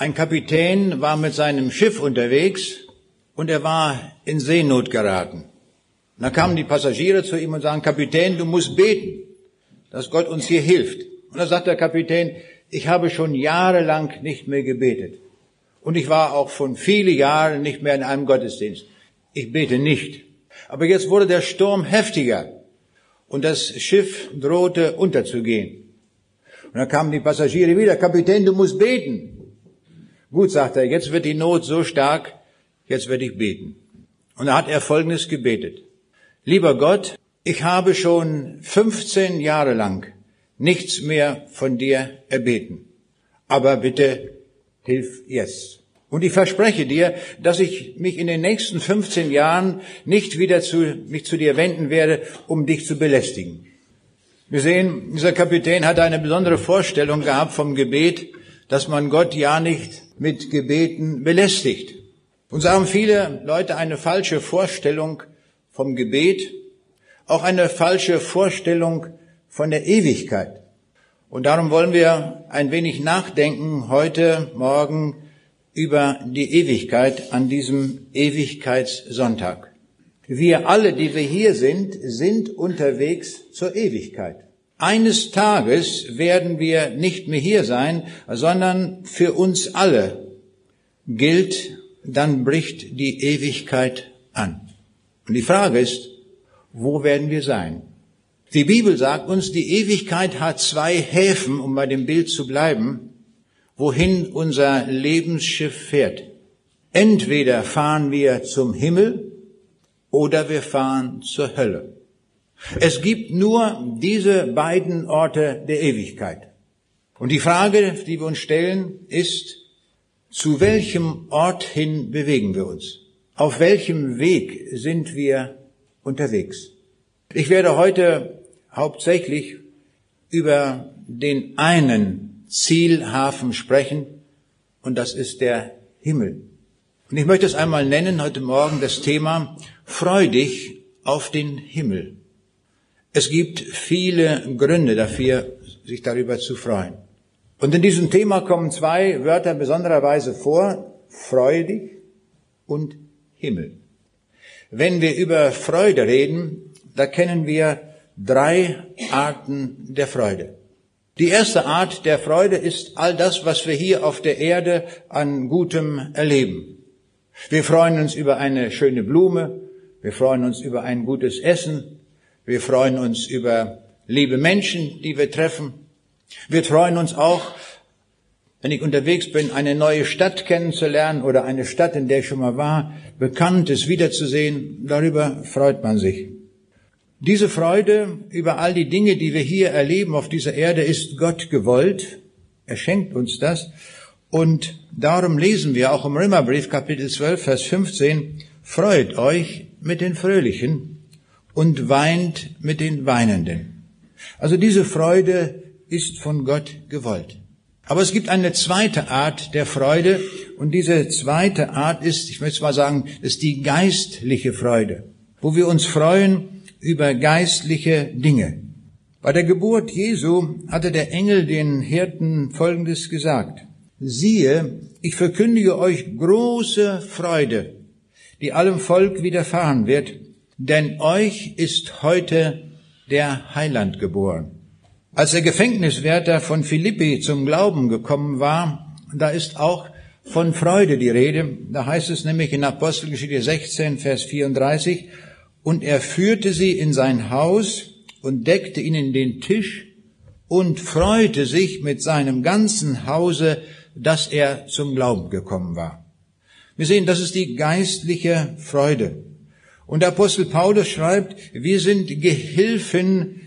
Ein Kapitän war mit seinem Schiff unterwegs und er war in Seenot geraten. Und da kamen die Passagiere zu ihm und sagen, Kapitän, du musst beten, dass Gott uns hier hilft. Und da sagt der Kapitän, ich habe schon jahrelang nicht mehr gebetet. Und ich war auch schon viele Jahre nicht mehr in einem Gottesdienst. Ich bete nicht. Aber jetzt wurde der Sturm heftiger und das Schiff drohte unterzugehen. Und dann kamen die Passagiere wieder, Kapitän, du musst beten. Gut, sagt er, jetzt wird die Not so stark, jetzt werde ich beten. Und da hat er Folgendes gebetet. Lieber Gott, ich habe schon 15 Jahre lang nichts mehr von dir erbeten. Aber bitte hilf jetzt. Und ich verspreche dir, dass ich mich in den nächsten 15 Jahren nicht wieder zu, mich zu dir wenden werde, um dich zu belästigen. Wir sehen, dieser Kapitän hat eine besondere Vorstellung gehabt vom Gebet, dass man Gott ja nicht mit Gebeten belästigt. Und so haben viele Leute eine falsche Vorstellung vom Gebet, auch eine falsche Vorstellung von der Ewigkeit. Und darum wollen wir ein wenig nachdenken heute Morgen über die Ewigkeit an diesem Ewigkeitssonntag. Wir alle, die wir hier sind, sind unterwegs zur Ewigkeit. Eines Tages werden wir nicht mehr hier sein, sondern für uns alle gilt, dann bricht die Ewigkeit an. Und die Frage ist, wo werden wir sein? Die Bibel sagt uns, die Ewigkeit hat zwei Häfen, um bei dem Bild zu bleiben, wohin unser Lebensschiff fährt. Entweder fahren wir zum Himmel oder wir fahren zur Hölle. Es gibt nur diese beiden Orte der Ewigkeit. Und die Frage, die wir uns stellen, ist, zu welchem Ort hin bewegen wir uns? Auf welchem Weg sind wir unterwegs? Ich werde heute hauptsächlich über den einen Zielhafen sprechen und das ist der Himmel. Und ich möchte es einmal nennen heute Morgen das Thema Freudig auf den Himmel. Es gibt viele Gründe dafür, sich darüber zu freuen. Und in diesem Thema kommen zwei Wörter besondererweise vor, freudig und Himmel. Wenn wir über Freude reden, da kennen wir drei Arten der Freude. Die erste Art der Freude ist all das, was wir hier auf der Erde an Gutem erleben. Wir freuen uns über eine schöne Blume, wir freuen uns über ein gutes Essen, wir freuen uns über liebe Menschen, die wir treffen. Wir freuen uns auch, wenn ich unterwegs bin, eine neue Stadt kennenzulernen oder eine Stadt, in der ich schon mal war, Bekanntes wiederzusehen. Darüber freut man sich. Diese Freude über all die Dinge, die wir hier erleben auf dieser Erde, ist Gott gewollt. Er schenkt uns das. Und darum lesen wir auch im Römerbrief Kapitel 12, Vers 15, Freut euch mit den Fröhlichen und weint mit den Weinenden. Also diese Freude ist von Gott gewollt. Aber es gibt eine zweite Art der Freude und diese zweite Art ist, ich möchte mal sagen, ist die geistliche Freude, wo wir uns freuen über geistliche Dinge. Bei der Geburt Jesu hatte der Engel den Hirten Folgendes gesagt. Siehe, ich verkündige euch große Freude, die allem Volk widerfahren wird, denn euch ist heute der Heiland geboren. Als der Gefängniswärter von Philippi zum Glauben gekommen war, da ist auch von Freude die Rede. Da heißt es nämlich in Apostelgeschichte 16, Vers 34, und er führte sie in sein Haus und deckte ihnen den Tisch und freute sich mit seinem ganzen Hause, dass er zum Glauben gekommen war. Wir sehen, das ist die geistliche Freude. Und der Apostel Paulus schreibt, wir sind Gehilfen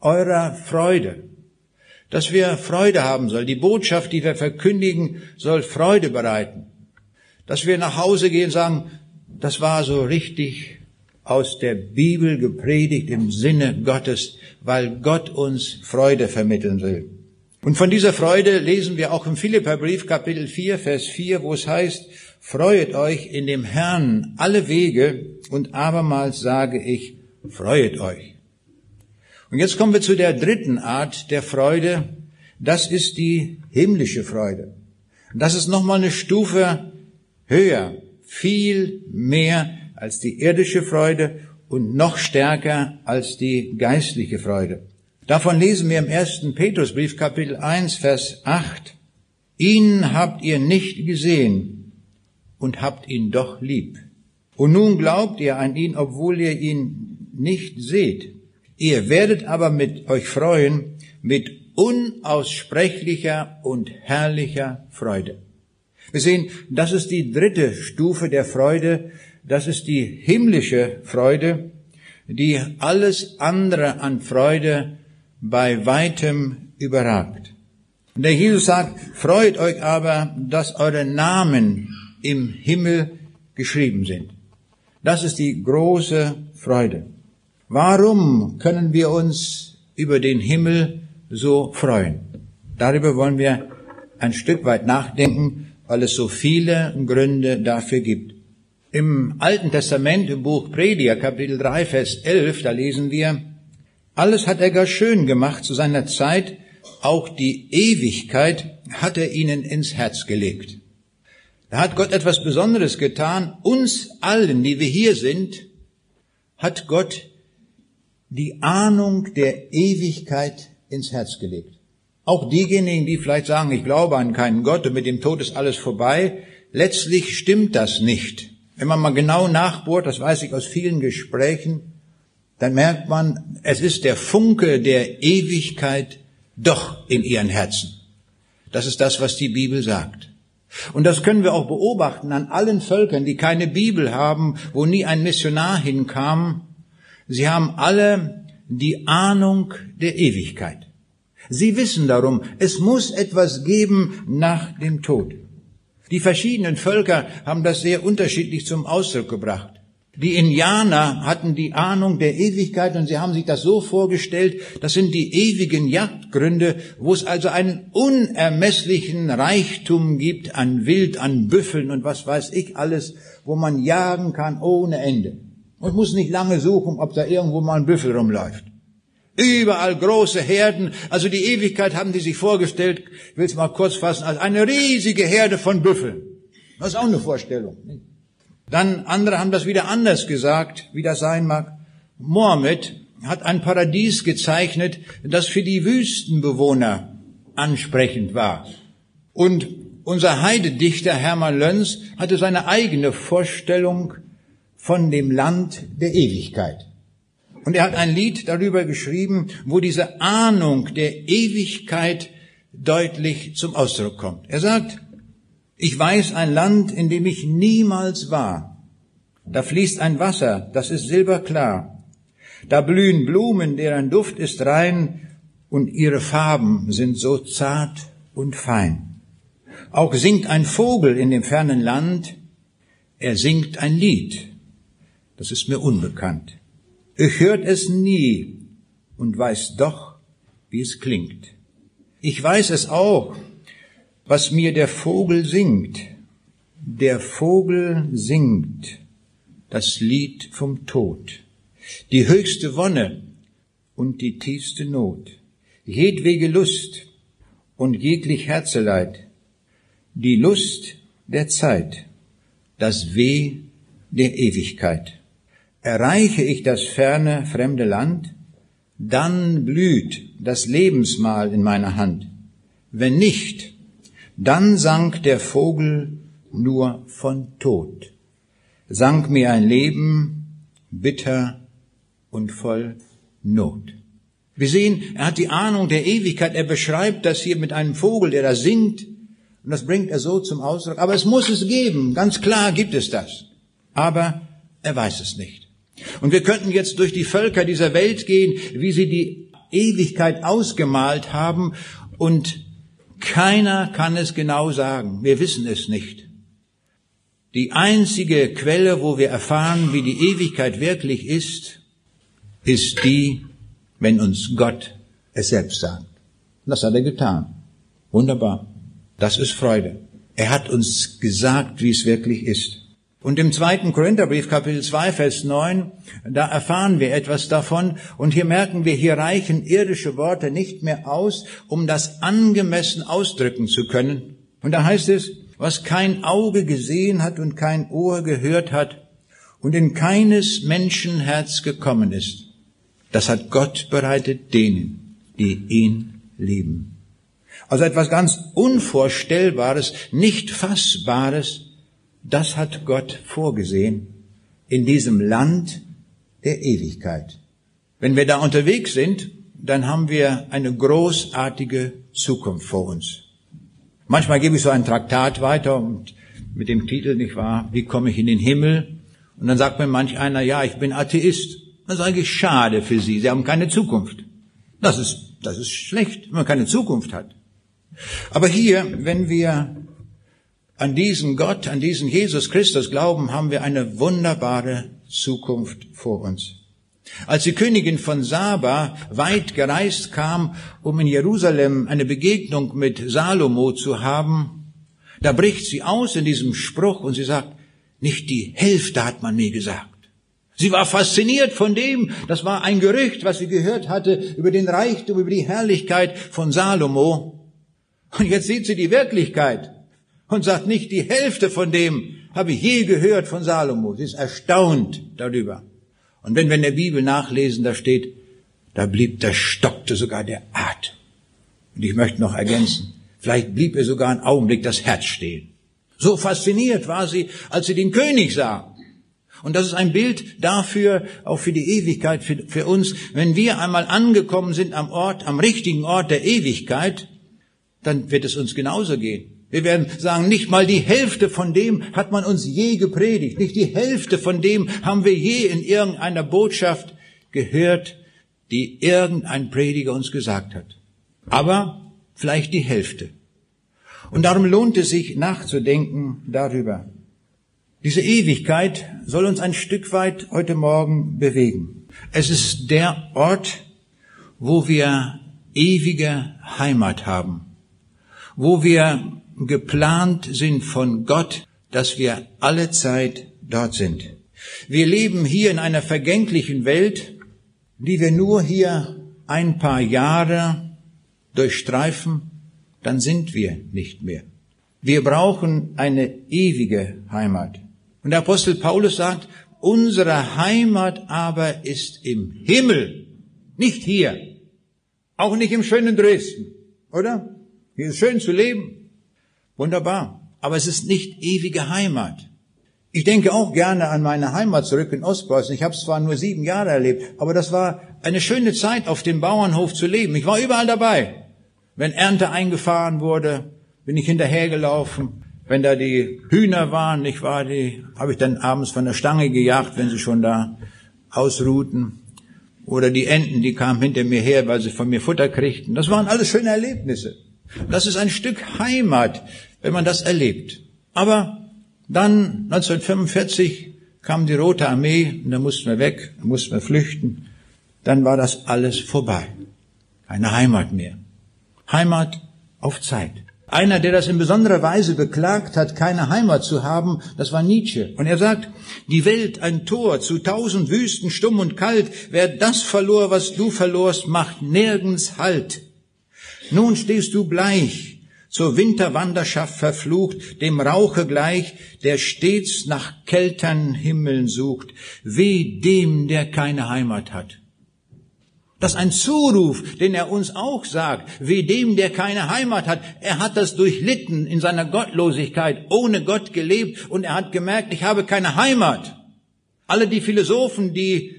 eurer Freude. Dass wir Freude haben soll. Die Botschaft, die wir verkündigen, soll Freude bereiten. Dass wir nach Hause gehen und sagen, das war so richtig aus der Bibel gepredigt im Sinne Gottes, weil Gott uns Freude vermitteln will. Und von dieser Freude lesen wir auch im Philipperbrief Kapitel 4, Vers 4, wo es heißt, Freuet euch in dem Herrn alle Wege und abermals sage ich, freuet euch. Und jetzt kommen wir zu der dritten Art der Freude. Das ist die himmlische Freude. Das ist nochmal eine Stufe höher, viel mehr als die irdische Freude und noch stärker als die geistliche Freude. Davon lesen wir im ersten Petrusbrief Kapitel 1 Vers 8. Ihn habt ihr nicht gesehen und habt ihn doch lieb. Und nun glaubt ihr an ihn, obwohl ihr ihn nicht seht. Ihr werdet aber mit euch freuen mit unaussprechlicher und herrlicher Freude. Wir sehen, das ist die dritte Stufe der Freude, das ist die himmlische Freude, die alles andere an Freude bei weitem überragt. Der Jesus sagt, freut euch aber, dass eure Namen im Himmel geschrieben sind. Das ist die große Freude. Warum können wir uns über den Himmel so freuen? Darüber wollen wir ein Stück weit nachdenken, weil es so viele Gründe dafür gibt. Im Alten Testament, im Buch Prediger, Kapitel 3, Vers 11, da lesen wir, alles hat er gar schön gemacht zu seiner Zeit, auch die Ewigkeit hat er ihnen ins Herz gelegt. Da hat Gott etwas Besonderes getan. Uns allen, die wir hier sind, hat Gott die Ahnung der Ewigkeit ins Herz gelegt. Auch diejenigen, die vielleicht sagen, ich glaube an keinen Gott und mit dem Tod ist alles vorbei, letztlich stimmt das nicht. Wenn man mal genau nachbohrt, das weiß ich aus vielen Gesprächen, dann merkt man, es ist der Funke der Ewigkeit doch in ihren Herzen. Das ist das, was die Bibel sagt. Und das können wir auch beobachten an allen Völkern, die keine Bibel haben, wo nie ein Missionar hinkam. Sie haben alle die Ahnung der Ewigkeit. Sie wissen darum, es muss etwas geben nach dem Tod. Die verschiedenen Völker haben das sehr unterschiedlich zum Ausdruck gebracht. Die Indianer hatten die Ahnung der Ewigkeit und sie haben sich das so vorgestellt, das sind die ewigen Jagdgründe, wo es also einen unermesslichen Reichtum gibt an Wild, an Büffeln und was weiß ich alles, wo man jagen kann ohne Ende. Und muss nicht lange suchen, ob da irgendwo mal ein Büffel rumläuft. Überall große Herden, also die Ewigkeit haben die sich vorgestellt, ich will es mal kurz fassen, als eine riesige Herde von Büffeln. Das ist auch eine Vorstellung. Dann andere haben das wieder anders gesagt, wie das sein mag. Mohammed hat ein Paradies gezeichnet, das für die Wüstenbewohner ansprechend war. Und unser Heidedichter Hermann Löns hatte seine eigene Vorstellung von dem Land der Ewigkeit. Und er hat ein Lied darüber geschrieben, wo diese Ahnung der Ewigkeit deutlich zum Ausdruck kommt. Er sagt, ich weiß ein Land, in dem ich niemals war. Da fließt ein Wasser, das ist silberklar. Da blühen Blumen, deren Duft ist rein und ihre Farben sind so zart und fein. Auch singt ein Vogel in dem fernen Land, er singt ein Lied, das ist mir unbekannt. Ich hört es nie und weiß doch, wie es klingt. Ich weiß es auch, was mir der Vogel singt. Der Vogel singt das Lied vom Tod, die höchste Wonne und die tiefste Not, jedwege Lust und jeglich Herzeleid, die Lust der Zeit, das Weh der Ewigkeit. Erreiche ich das ferne, fremde Land, dann blüht das Lebensmahl in meiner Hand. Wenn nicht, dann sang der Vogel nur von Tod, sang mir ein Leben bitter und voll Not. Wir sehen, er hat die Ahnung der Ewigkeit, er beschreibt das hier mit einem Vogel, der da singt, und das bringt er so zum Ausdruck. Aber es muss es geben, ganz klar gibt es das. Aber er weiß es nicht. Und wir könnten jetzt durch die Völker dieser Welt gehen, wie sie die Ewigkeit ausgemalt haben und keiner kann es genau sagen. Wir wissen es nicht. Die einzige Quelle, wo wir erfahren, wie die Ewigkeit wirklich ist, ist die, wenn uns Gott es selbst sagt. Und das hat er getan. Wunderbar. Das ist Freude. Er hat uns gesagt, wie es wirklich ist. Und im zweiten Korintherbrief, Kapitel 2, Vers 9, da erfahren wir etwas davon. Und hier merken wir, hier reichen irdische Worte nicht mehr aus, um das angemessen ausdrücken zu können. Und da heißt es, was kein Auge gesehen hat und kein Ohr gehört hat und in keines Menschen Herz gekommen ist, das hat Gott bereitet denen, die ihn lieben. Also etwas ganz Unvorstellbares, nicht Fassbares, das hat Gott vorgesehen in diesem Land der Ewigkeit. Wenn wir da unterwegs sind, dann haben wir eine großartige Zukunft vor uns. Manchmal gebe ich so ein Traktat weiter und mit dem Titel, nicht wahr, wie komme ich in den Himmel? Und dann sagt mir manch einer, ja, ich bin Atheist. Das ist eigentlich schade für Sie. Sie haben keine Zukunft. Das ist, das ist schlecht, wenn man keine Zukunft hat. Aber hier, wenn wir an diesen Gott, an diesen Jesus Christus glauben, haben wir eine wunderbare Zukunft vor uns. Als die Königin von Saba weit gereist kam, um in Jerusalem eine Begegnung mit Salomo zu haben, da bricht sie aus in diesem Spruch und sie sagt, nicht die Hälfte hat man mir gesagt. Sie war fasziniert von dem, das war ein Gerücht, was sie gehört hatte über den Reichtum, über die Herrlichkeit von Salomo. Und jetzt sieht sie die Wirklichkeit und sagt nicht, die Hälfte von dem habe ich je gehört von Salomo. Sie ist erstaunt darüber. Und wenn wir in der Bibel nachlesen, da steht, da blieb, da stockte sogar der Atem. Und ich möchte noch ergänzen, vielleicht blieb ihr sogar einen Augenblick das Herz stehen. So fasziniert war sie, als sie den König sah. Und das ist ein Bild dafür, auch für die Ewigkeit, für, für, uns. Wenn wir einmal angekommen sind am Ort, am richtigen Ort der Ewigkeit, dann wird es uns genauso gehen. Wir werden sagen, nicht mal die Hälfte von dem hat man uns je gepredigt. Nicht die Hälfte von dem haben wir je in irgendeiner Botschaft gehört, die irgendein Prediger uns gesagt hat. Aber vielleicht die Hälfte. Und darum lohnt es sich nachzudenken darüber. Diese Ewigkeit soll uns ein Stück weit heute Morgen bewegen. Es ist der Ort, wo wir ewige Heimat haben, wo wir geplant sind von Gott, dass wir alle Zeit dort sind. Wir leben hier in einer vergänglichen Welt, die wir nur hier ein paar Jahre durchstreifen, dann sind wir nicht mehr. Wir brauchen eine ewige Heimat. Und der Apostel Paulus sagt, unsere Heimat aber ist im Himmel, nicht hier, auch nicht im schönen Dresden, oder? Hier ist schön zu leben, Wunderbar. Aber es ist nicht ewige Heimat. Ich denke auch gerne an meine Heimat zurück in Ostpreußen. Ich habe es zwar nur sieben Jahre erlebt, aber das war eine schöne Zeit, auf dem Bauernhof zu leben. Ich war überall dabei. Wenn Ernte eingefahren wurde, bin ich hinterhergelaufen. Wenn da die Hühner waren, ich war die, habe ich dann abends von der Stange gejagt, wenn sie schon da ausruhten. Oder die Enten, die kamen hinter mir her, weil sie von mir Futter kriegten. Das waren alles schöne Erlebnisse. Das ist ein Stück Heimat, wenn man das erlebt. Aber dann 1945 kam die Rote Armee und da mussten wir weg, da mussten wir flüchten. Dann war das alles vorbei. Keine Heimat mehr. Heimat auf Zeit. Einer, der das in besonderer Weise beklagt hat, keine Heimat zu haben, das war Nietzsche. Und er sagt, die Welt ein Tor zu tausend Wüsten, stumm und kalt. Wer das verlor, was du verlorst, macht nirgends Halt. Nun stehst du bleich, zur Winterwanderschaft verflucht, dem Rauche gleich, der stets nach kältern Himmeln sucht, weh dem, der keine Heimat hat. Das ist ein Zuruf, den er uns auch sagt, weh dem, der keine Heimat hat. Er hat das durchlitten in seiner Gottlosigkeit, ohne Gott gelebt und er hat gemerkt, ich habe keine Heimat. Alle die Philosophen, die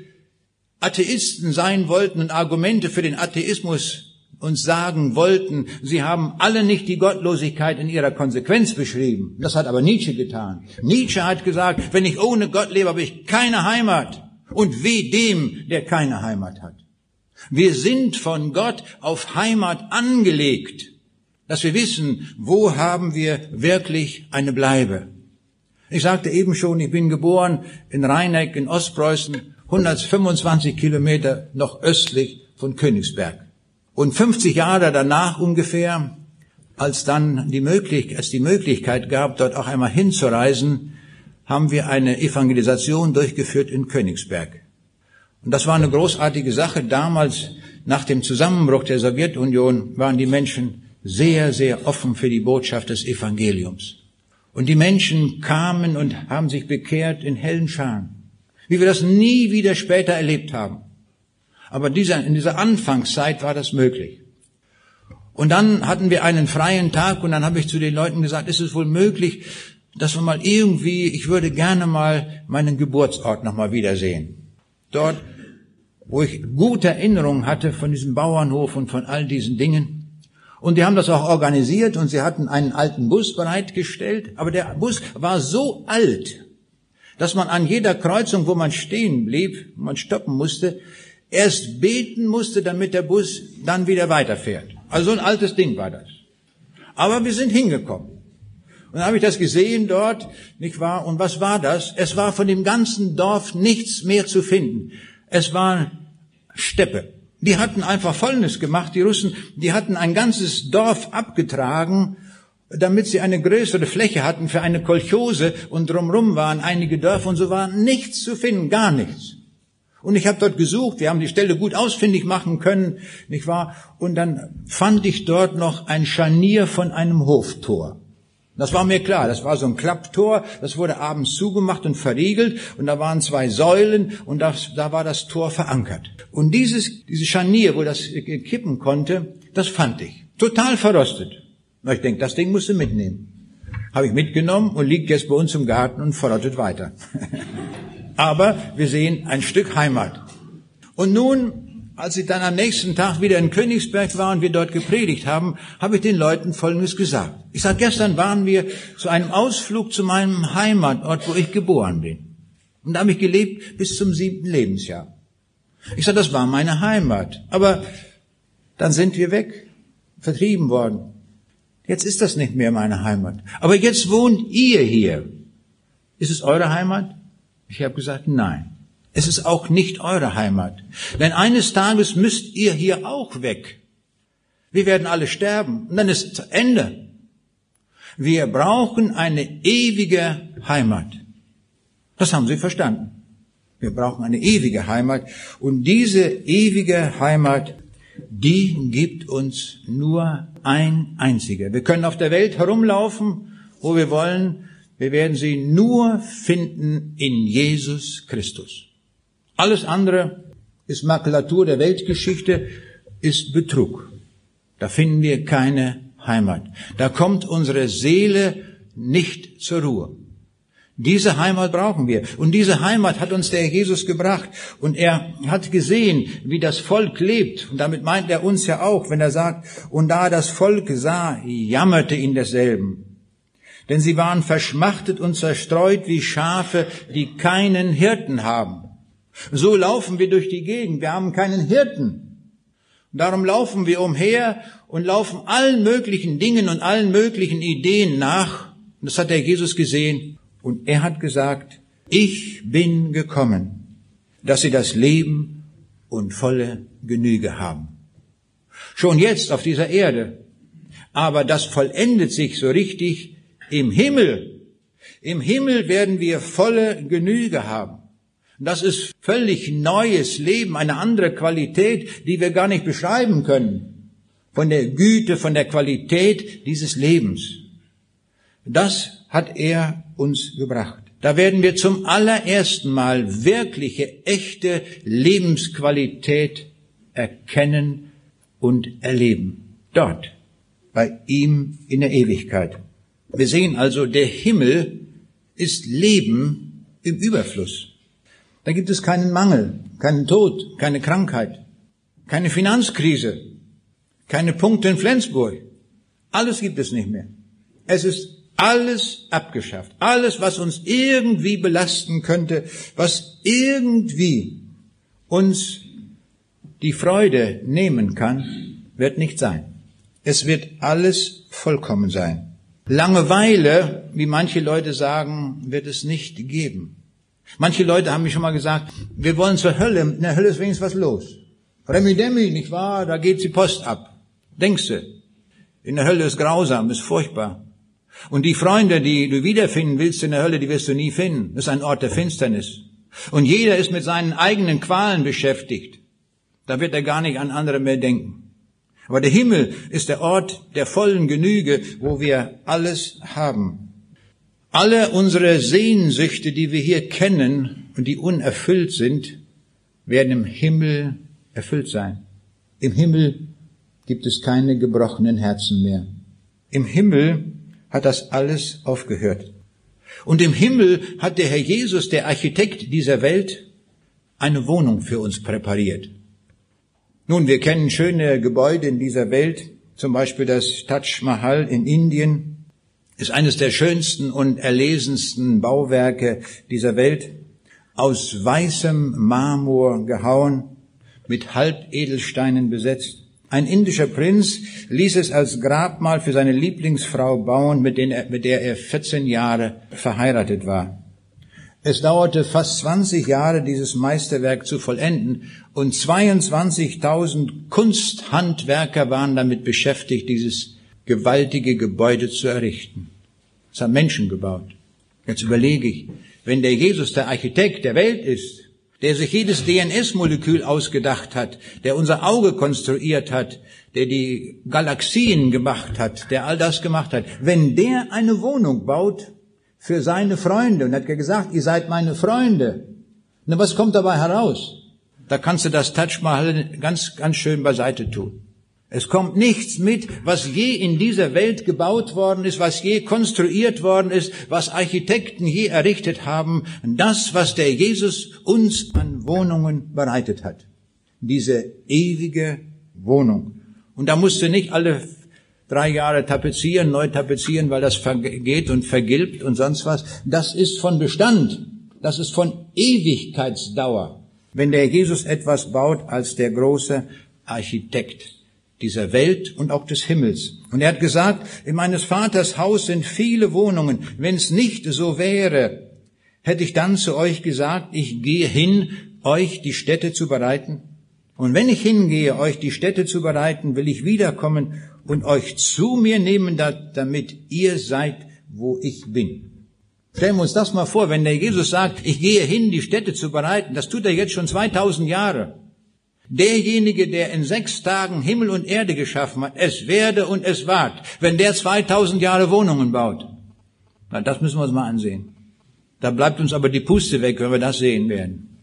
Atheisten sein wollten und Argumente für den Atheismus uns sagen wollten, sie haben alle nicht die Gottlosigkeit in ihrer Konsequenz beschrieben. Das hat aber Nietzsche getan. Nietzsche hat gesagt, wenn ich ohne Gott lebe, habe ich keine Heimat. Und weh dem, der keine Heimat hat. Wir sind von Gott auf Heimat angelegt, dass wir wissen, wo haben wir wirklich eine Bleibe. Ich sagte eben schon, ich bin geboren in Rheineck in Ostpreußen, 125 Kilometer noch östlich von Königsberg. Und 50 Jahre danach ungefähr, als dann die Möglichkeit, es die Möglichkeit gab, dort auch einmal hinzureisen, haben wir eine Evangelisation durchgeführt in Königsberg. Und das war eine großartige Sache. Damals, nach dem Zusammenbruch der Sowjetunion, waren die Menschen sehr, sehr offen für die Botschaft des Evangeliums. Und die Menschen kamen und haben sich bekehrt in hellen Scharen, wie wir das nie wieder später erlebt haben. Aber dieser, in dieser Anfangszeit war das möglich. Und dann hatten wir einen freien Tag und dann habe ich zu den Leuten gesagt, ist es wohl möglich, dass wir mal irgendwie, ich würde gerne mal meinen Geburtsort nochmal wiedersehen. Dort, wo ich gute Erinnerungen hatte von diesem Bauernhof und von all diesen Dingen. Und die haben das auch organisiert und sie hatten einen alten Bus bereitgestellt. Aber der Bus war so alt, dass man an jeder Kreuzung, wo man stehen blieb, man stoppen musste, erst beten musste, damit der Bus dann wieder weiterfährt. Also so ein altes Ding war das. Aber wir sind hingekommen. Und dann habe ich das gesehen dort, nicht wahr? Und was war das? Es war von dem ganzen Dorf nichts mehr zu finden. Es war Steppe. Die hatten einfach Folgendes gemacht, die Russen, die hatten ein ganzes Dorf abgetragen, damit sie eine größere Fläche hatten für eine Kolchose und drumrum waren einige Dörfer und so war nichts zu finden, gar nichts. Und ich habe dort gesucht, wir haben die Stelle gut ausfindig machen können, nicht wahr? Und dann fand ich dort noch ein Scharnier von einem Hoftor. Das war mir klar, das war so ein Klapptor, das wurde abends zugemacht und verriegelt und da waren zwei Säulen und das, da war das Tor verankert. Und dieses, dieses Scharnier, wo das kippen konnte, das fand ich. Total verrostet. Na, ich denke, das Ding musst du mitnehmen. Habe ich mitgenommen und liegt jetzt bei uns im Garten und verrottet weiter. Aber wir sehen ein Stück Heimat. Und nun als ich dann am nächsten Tag wieder in Königsberg war und wir dort gepredigt haben, habe ich den Leuten Folgendes gesagt. Ich sage, gestern waren wir zu einem Ausflug zu meinem Heimatort, wo ich geboren bin. Und da habe ich gelebt bis zum siebten Lebensjahr. Ich sage, das war meine Heimat. Aber dann sind wir weg, vertrieben worden. Jetzt ist das nicht mehr meine Heimat. Aber jetzt wohnt ihr hier. Ist es eure Heimat? Ich habe gesagt, nein. Es ist auch nicht eure Heimat. Denn eines Tages müsst ihr hier auch weg. Wir werden alle sterben und dann ist es Ende. Wir brauchen eine ewige Heimat. Das haben sie verstanden. Wir brauchen eine ewige Heimat und diese ewige Heimat, die gibt uns nur ein einziger. Wir können auf der Welt herumlaufen, wo wir wollen. Wir werden sie nur finden in Jesus Christus. Alles andere ist Makulatur der Weltgeschichte, ist Betrug. Da finden wir keine Heimat. Da kommt unsere Seele nicht zur Ruhe. Diese Heimat brauchen wir. Und diese Heimat hat uns der Jesus gebracht. Und er hat gesehen, wie das Volk lebt. Und damit meint er uns ja auch, wenn er sagt, und da das Volk sah, jammerte ihn desselben. Denn sie waren verschmachtet und zerstreut wie Schafe, die keinen Hirten haben. So laufen wir durch die Gegend. Wir haben keinen Hirten. Darum laufen wir umher und laufen allen möglichen Dingen und allen möglichen Ideen nach. das hat der Jesus gesehen. Und er hat gesagt, ich bin gekommen, dass sie das Leben und volle Genüge haben. Schon jetzt auf dieser Erde. Aber das vollendet sich so richtig im Himmel. Im Himmel werden wir volle Genüge haben. Das ist völlig neues Leben, eine andere Qualität, die wir gar nicht beschreiben können. Von der Güte, von der Qualität dieses Lebens. Das hat er uns gebracht. Da werden wir zum allerersten Mal wirkliche, echte Lebensqualität erkennen und erleben. Dort, bei ihm in der Ewigkeit. Wir sehen also, der Himmel ist Leben im Überfluss. Da gibt es keinen Mangel, keinen Tod, keine Krankheit, keine Finanzkrise, keine Punkte in Flensburg. Alles gibt es nicht mehr. Es ist alles abgeschafft. Alles, was uns irgendwie belasten könnte, was irgendwie uns die Freude nehmen kann, wird nicht sein. Es wird alles vollkommen sein. Langeweile, wie manche Leute sagen, wird es nicht geben. Manche Leute haben mir schon mal gesagt, wir wollen zur Hölle, in der Hölle ist wenigstens was los. Remi Demi, nicht wahr? Da geht die Post ab. Denkst du? In der Hölle ist grausam, ist furchtbar. Und die Freunde, die du wiederfinden willst in der Hölle, die wirst du nie finden. Das ist ein Ort der Finsternis. Und jeder ist mit seinen eigenen Qualen beschäftigt. Da wird er gar nicht an andere mehr denken. Aber der Himmel ist der Ort der vollen Genüge, wo wir alles haben. Alle unsere Sehnsüchte, die wir hier kennen und die unerfüllt sind, werden im Himmel erfüllt sein. Im Himmel gibt es keine gebrochenen Herzen mehr. Im Himmel hat das alles aufgehört. Und im Himmel hat der Herr Jesus, der Architekt dieser Welt, eine Wohnung für uns präpariert. Nun, wir kennen schöne Gebäude in dieser Welt, zum Beispiel das Taj Mahal in Indien, ist eines der schönsten und erlesensten Bauwerke dieser Welt, aus weißem Marmor gehauen, mit Halbedelsteinen besetzt. Ein indischer Prinz ließ es als Grabmal für seine Lieblingsfrau bauen, mit, er, der er 14 Jahre verheiratet war. Es dauerte fast 20 Jahre, dieses Meisterwerk zu vollenden, und 22.000 Kunsthandwerker waren damit beschäftigt, dieses gewaltige Gebäude zu errichten. Das haben Menschen gebaut. Jetzt überlege ich, wenn der Jesus der Architekt der Welt ist, der sich jedes DNS-Molekül ausgedacht hat, der unser Auge konstruiert hat, der die Galaxien gemacht hat, der all das gemacht hat, wenn der eine Wohnung baut, für seine Freunde und hat gesagt, ihr seid meine Freunde. Na, was kommt dabei heraus? Da kannst du das Taj Mahal ganz, ganz schön beiseite tun. Es kommt nichts mit, was je in dieser Welt gebaut worden ist, was je konstruiert worden ist, was Architekten je errichtet haben, das, was der Jesus uns an Wohnungen bereitet hat. Diese ewige Wohnung. Und da musst du nicht alle drei Jahre tapezieren, neu tapezieren, weil das vergeht und vergilbt und sonst was. Das ist von Bestand. Das ist von Ewigkeitsdauer. Wenn der Jesus etwas baut als der große Architekt dieser Welt und auch des Himmels. Und er hat gesagt, in meines Vaters Haus sind viele Wohnungen. Wenn es nicht so wäre, hätte ich dann zu euch gesagt, ich gehe hin, euch die Städte zu bereiten. Und wenn ich hingehe, euch die Städte zu bereiten, will ich wiederkommen und euch zu mir nehmen, damit ihr seid, wo ich bin. Stellen wir uns das mal vor, wenn der Jesus sagt, ich gehe hin, die Städte zu bereiten, das tut er jetzt schon 2000 Jahre. Derjenige, der in sechs Tagen Himmel und Erde geschaffen hat, es werde und es wagt, wenn der 2000 Jahre Wohnungen baut. Na, das müssen wir uns mal ansehen. Da bleibt uns aber die Puste weg, wenn wir das sehen werden.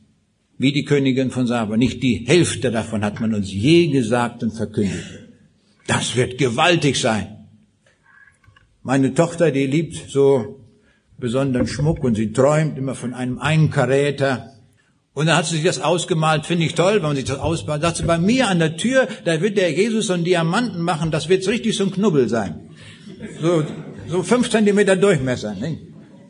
Wie die Königin von Saba. Nicht die Hälfte davon hat man uns je gesagt und verkündigt. Das wird gewaltig sein. Meine Tochter, die liebt so besonderen Schmuck und sie träumt immer von einem Einkaräter. Und dann hat sie sich das ausgemalt, finde ich toll, wenn man sich das ausmalt. Sagt sie, bei mir an der Tür, da wird der Jesus so einen Diamanten machen, das wird richtig so ein Knubbel sein. So, so fünf Zentimeter Durchmesser. Nicht?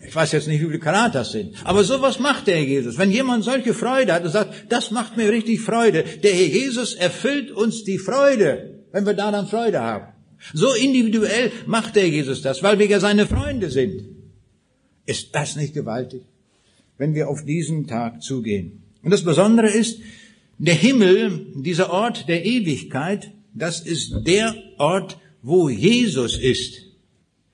Ich weiß jetzt nicht, wie viele Karat das sind. Aber sowas macht der Jesus. Wenn jemand solche Freude hat und sagt, das macht mir richtig Freude, der Herr Jesus erfüllt uns die Freude wenn wir daran Freude haben. So individuell macht der Jesus das, weil wir ja seine Freunde sind. Ist das nicht gewaltig, wenn wir auf diesen Tag zugehen? Und das Besondere ist, der Himmel, dieser Ort der Ewigkeit, das ist der Ort, wo Jesus ist.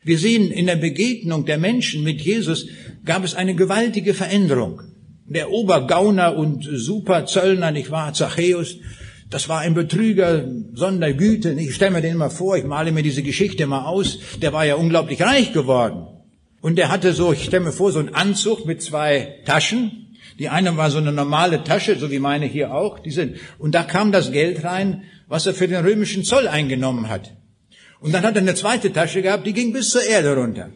Wir sehen in der Begegnung der Menschen mit Jesus gab es eine gewaltige Veränderung. Der Obergauner und Superzöllner, nicht wahr, Zachäus, das war ein Betrüger sonder Güte. Ich stelle mir den immer vor, ich male mir diese Geschichte mal aus. Der war ja unglaublich reich geworden. Und der hatte so, ich stelle mir vor, so einen Anzug mit zwei Taschen. Die eine war so eine normale Tasche, so wie meine hier auch. Diese, und da kam das Geld rein, was er für den römischen Zoll eingenommen hat. Und dann hat er eine zweite Tasche gehabt, die ging bis zur Erde runter.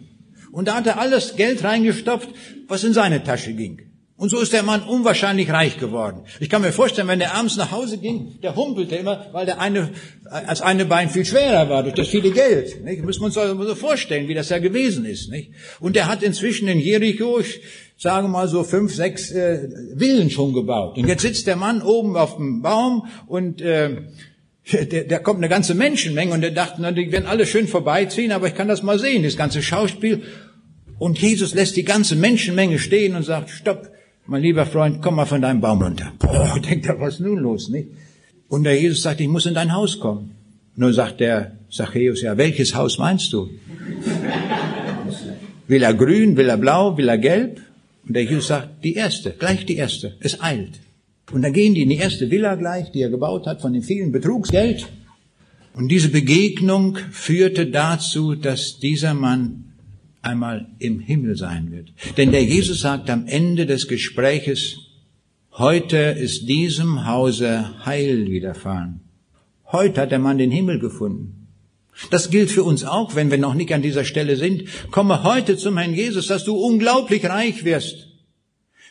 Und da hat er alles Geld reingestopft, was in seine Tasche ging. Und so ist der Mann unwahrscheinlich reich geworden. Ich kann mir vorstellen, wenn er abends nach Hause ging, der humpelte immer, weil der eine, als eine Bein viel schwerer war durch das viele Geld. Nicht? Müssen wir uns so vorstellen, wie das ja gewesen ist. Nicht? Und er hat inzwischen in Jericho, ich sage mal so fünf, sechs äh, Villen schon gebaut. Und jetzt sitzt der Mann oben auf dem Baum und äh, der, der kommt eine ganze Menschenmenge und der dachte, na, die werden alle schön vorbeiziehen, aber ich kann das mal sehen, das ganze Schauspiel. Und Jesus lässt die ganze Menschenmenge stehen und sagt, stopp, mein lieber Freund, komm mal von deinem Baum runter. Boah, denkt er, was ist nun los, nicht? Und der Jesus sagt, ich muss in dein Haus kommen. Nun sagt der Zachäus, ja, welches Haus meinst du? will er grün, will er blau, will er gelb? Und der Jesus sagt, die erste, gleich die erste. Es eilt. Und dann gehen die in die erste Villa gleich, die er gebaut hat von dem vielen Betrugsgeld. Und diese Begegnung führte dazu, dass dieser Mann einmal im Himmel sein wird. Denn der Jesus sagt am Ende des Gespräches, heute ist diesem Hause Heil widerfahren. Heute hat der Mann den Himmel gefunden. Das gilt für uns auch, wenn wir noch nicht an dieser Stelle sind. Komme heute zum Herrn Jesus, dass du unglaublich reich wirst.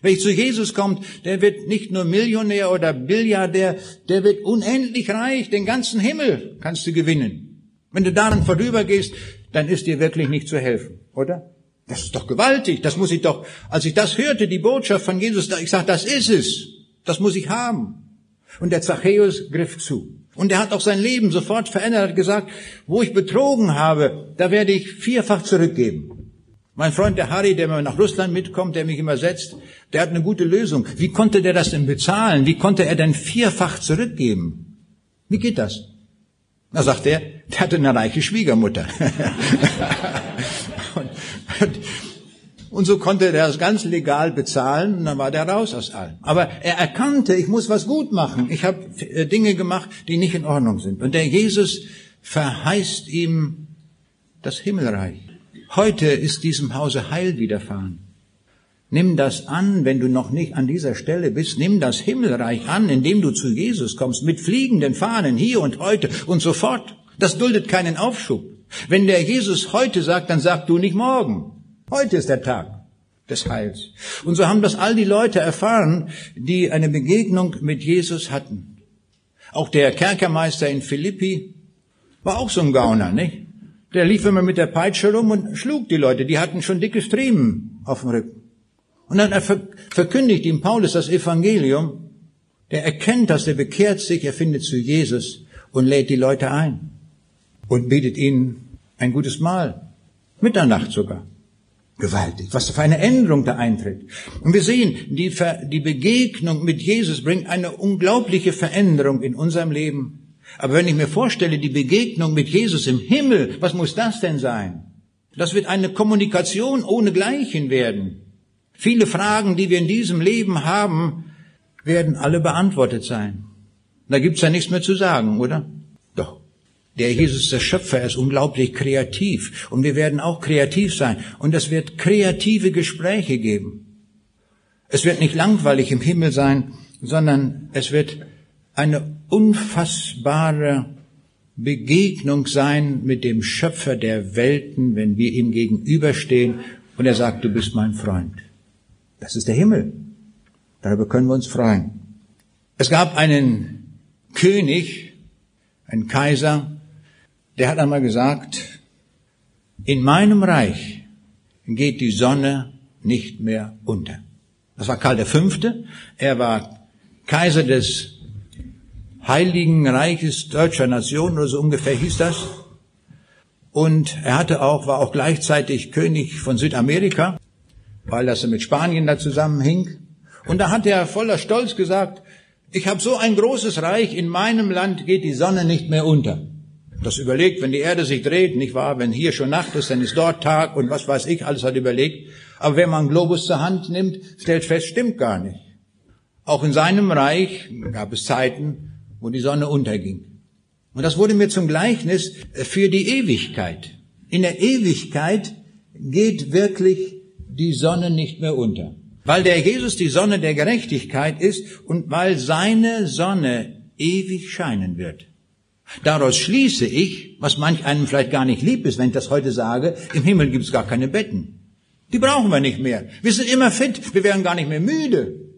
Wer zu Jesus kommt, der wird nicht nur Millionär oder Billiardär, der wird unendlich reich. Den ganzen Himmel kannst du gewinnen. Wenn du daran vorübergehst, dann ist dir wirklich nicht zu helfen, oder? Das ist doch gewaltig. Das muss ich doch, als ich das hörte, die Botschaft von Jesus, ich sage, das ist es. Das muss ich haben. Und der Zachäus griff zu. Und er hat auch sein Leben sofort verändert, hat gesagt, wo ich betrogen habe, da werde ich vierfach zurückgeben. Mein Freund der Harry, der mir nach Russland mitkommt, der mich immer setzt, der hat eine gute Lösung. Wie konnte der das denn bezahlen? Wie konnte er denn vierfach zurückgeben? Wie geht das? Da sagt er, der hatte eine reiche Schwiegermutter. und, und, und so konnte er das ganz legal bezahlen und dann war der raus aus allem. Aber er erkannte, ich muss was gut machen. Ich habe äh, Dinge gemacht, die nicht in Ordnung sind. Und der Jesus verheißt ihm das Himmelreich. Heute ist diesem Hause Heil widerfahren. Nimm das an, wenn du noch nicht an dieser Stelle bist. Nimm das Himmelreich an, indem du zu Jesus kommst, mit fliegenden Fahnen hier und heute und sofort. Das duldet keinen Aufschub. Wenn der Jesus heute sagt, dann sag du nicht morgen. Heute ist der Tag des Heils. Und so haben das all die Leute erfahren, die eine Begegnung mit Jesus hatten. Auch der Kerkermeister in Philippi war auch so ein Gauner, nicht? Der lief immer mit der Peitsche rum und schlug die Leute. Die hatten schon dicke Striemen auf dem Rücken. Und dann verkündigt ihm Paulus das Evangelium. Der erkennt das, der bekehrt sich, er findet zu Jesus und lädt die Leute ein und bietet ihnen ein gutes Mahl. Mitternacht sogar. Gewaltig, was für eine Änderung da eintritt. Und wir sehen, die, die Begegnung mit Jesus bringt eine unglaubliche Veränderung in unserem Leben. Aber wenn ich mir vorstelle, die Begegnung mit Jesus im Himmel, was muss das denn sein? Das wird eine Kommunikation ohne Gleichen werden. Viele Fragen, die wir in diesem Leben haben, werden alle beantwortet sein. Da gibt's ja nichts mehr zu sagen, oder? Der Jesus, der Schöpfer, ist unglaublich kreativ. Und wir werden auch kreativ sein. Und es wird kreative Gespräche geben. Es wird nicht langweilig im Himmel sein, sondern es wird eine unfassbare Begegnung sein mit dem Schöpfer der Welten, wenn wir ihm gegenüberstehen und er sagt, du bist mein Freund. Das ist der Himmel. Darüber können wir uns freuen. Es gab einen König, einen Kaiser, der hat einmal gesagt, in meinem Reich geht die Sonne nicht mehr unter. Das war Karl V. Er war Kaiser des Heiligen Reiches deutscher Nation oder so ungefähr hieß das. Und er hatte auch, war auch gleichzeitig König von Südamerika weil das mit Spanien da zusammenhing. Und da hat er voller Stolz gesagt, ich habe so ein großes Reich, in meinem Land geht die Sonne nicht mehr unter. Das überlegt, wenn die Erde sich dreht, nicht wahr? Wenn hier schon Nacht ist, dann ist dort Tag und was weiß ich, alles hat überlegt. Aber wenn man Globus zur Hand nimmt, stellt fest, stimmt gar nicht. Auch in seinem Reich gab es Zeiten, wo die Sonne unterging. Und das wurde mir zum Gleichnis für die Ewigkeit. In der Ewigkeit geht wirklich die Sonne nicht mehr unter. Weil der Jesus die Sonne der Gerechtigkeit ist und weil seine Sonne ewig scheinen wird. Daraus schließe ich, was manch einem vielleicht gar nicht lieb ist, wenn ich das heute sage, im Himmel gibt es gar keine Betten. Die brauchen wir nicht mehr. Wir sind immer fit, wir werden gar nicht mehr müde.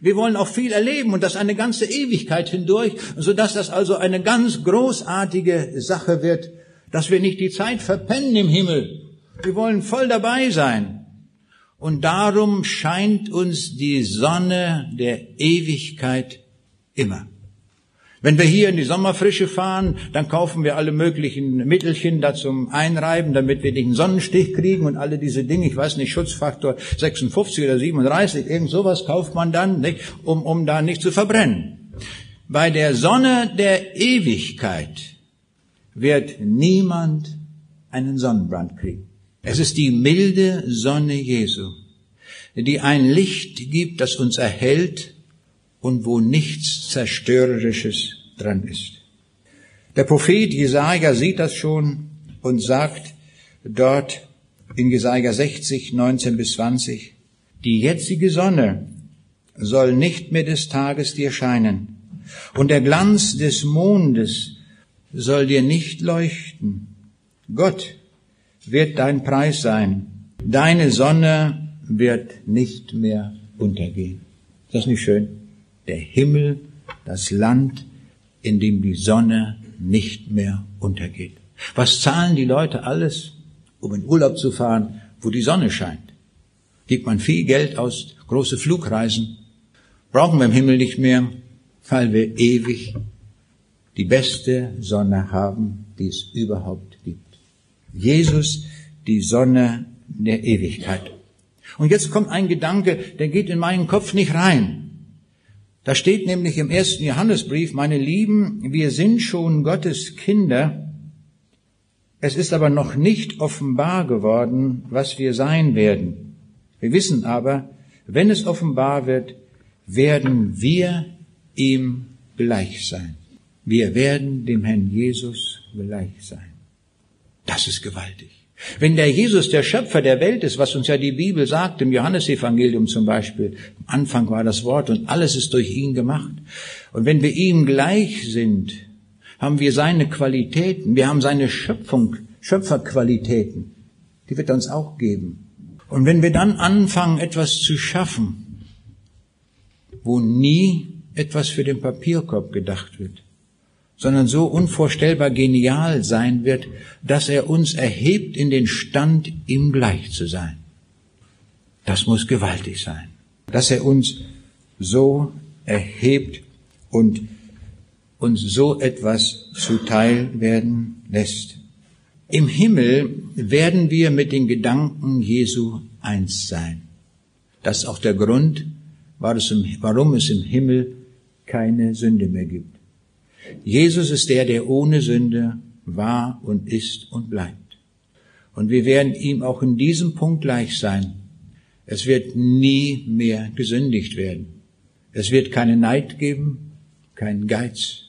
Wir wollen auch viel erleben und das eine ganze Ewigkeit hindurch, sodass das also eine ganz großartige Sache wird, dass wir nicht die Zeit verpennen im Himmel. Wir wollen voll dabei sein. Und darum scheint uns die Sonne der Ewigkeit immer. Wenn wir hier in die Sommerfrische fahren, dann kaufen wir alle möglichen Mittelchen da zum Einreiben, damit wir den Sonnenstich kriegen und alle diese Dinge, ich weiß nicht, Schutzfaktor 56 oder 37, irgend sowas kauft man dann, nicht, um, um da nicht zu verbrennen. Bei der Sonne der Ewigkeit wird niemand einen Sonnenbrand kriegen. Es ist die milde Sonne Jesu, die ein Licht gibt, das uns erhält und wo nichts Zerstörerisches dran ist. Der Prophet Jesaja sieht das schon und sagt dort in Jesaja 60, 19 bis 20, die jetzige Sonne soll nicht mehr des Tages dir scheinen und der Glanz des Mondes soll dir nicht leuchten. Gott wird dein Preis sein. Deine Sonne wird nicht mehr untergehen. Ist das nicht schön? Der Himmel, das Land, in dem die Sonne nicht mehr untergeht. Was zahlen die Leute alles, um in Urlaub zu fahren, wo die Sonne scheint? Gibt man viel Geld aus, große Flugreisen, brauchen wir im Himmel nicht mehr, weil wir ewig die beste Sonne haben, die es überhaupt gibt. Jesus, die Sonne der Ewigkeit. Und jetzt kommt ein Gedanke, der geht in meinen Kopf nicht rein. Da steht nämlich im ersten Johannesbrief, meine Lieben, wir sind schon Gottes Kinder, es ist aber noch nicht offenbar geworden, was wir sein werden. Wir wissen aber, wenn es offenbar wird, werden wir ihm gleich sein. Wir werden dem Herrn Jesus gleich sein. Das ist gewaltig. Wenn der Jesus der Schöpfer der Welt ist, was uns ja die Bibel sagt, im Johannesevangelium zum Beispiel, am Anfang war das Wort und alles ist durch ihn gemacht. Und wenn wir ihm gleich sind, haben wir seine Qualitäten, wir haben seine Schöpfung, Schöpferqualitäten, die wird er uns auch geben. Und wenn wir dann anfangen, etwas zu schaffen, wo nie etwas für den Papierkorb gedacht wird, sondern so unvorstellbar genial sein wird, dass er uns erhebt in den Stand, ihm gleich zu sein. Das muss gewaltig sein. Dass er uns so erhebt und uns so etwas zuteil werden lässt. Im Himmel werden wir mit den Gedanken Jesu eins sein. Das ist auch der Grund, warum es im Himmel keine Sünde mehr gibt. Jesus ist der, der ohne Sünde war und ist und bleibt. Und wir werden ihm auch in diesem Punkt gleich sein. Es wird nie mehr gesündigt werden. Es wird keinen Neid geben, keinen Geiz.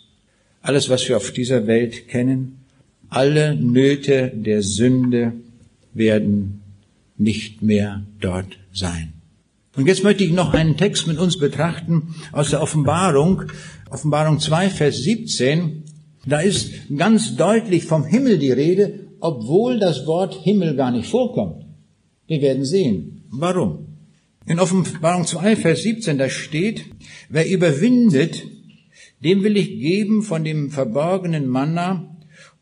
Alles, was wir auf dieser Welt kennen, alle Nöte der Sünde werden nicht mehr dort sein. Und jetzt möchte ich noch einen Text mit uns betrachten aus der Offenbarung, Offenbarung 2, Vers 17. Da ist ganz deutlich vom Himmel die Rede, obwohl das Wort Himmel gar nicht vorkommt. Wir werden sehen. Warum? In Offenbarung 2, Vers 17, da steht, wer überwindet, dem will ich geben von dem verborgenen Manna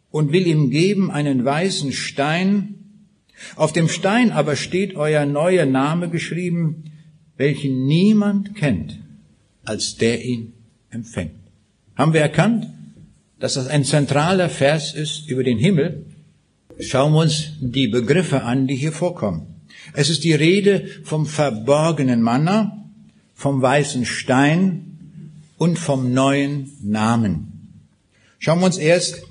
und will ihm geben einen weißen Stein. Auf dem Stein aber steht euer neuer Name geschrieben, welchen niemand kennt, als der ihn empfängt. Haben wir erkannt, dass das ein zentraler Vers ist über den Himmel? Schauen wir uns die Begriffe an, die hier vorkommen. Es ist die Rede vom verborgenen Manna, vom weißen Stein und vom neuen Namen. Schauen wir uns erst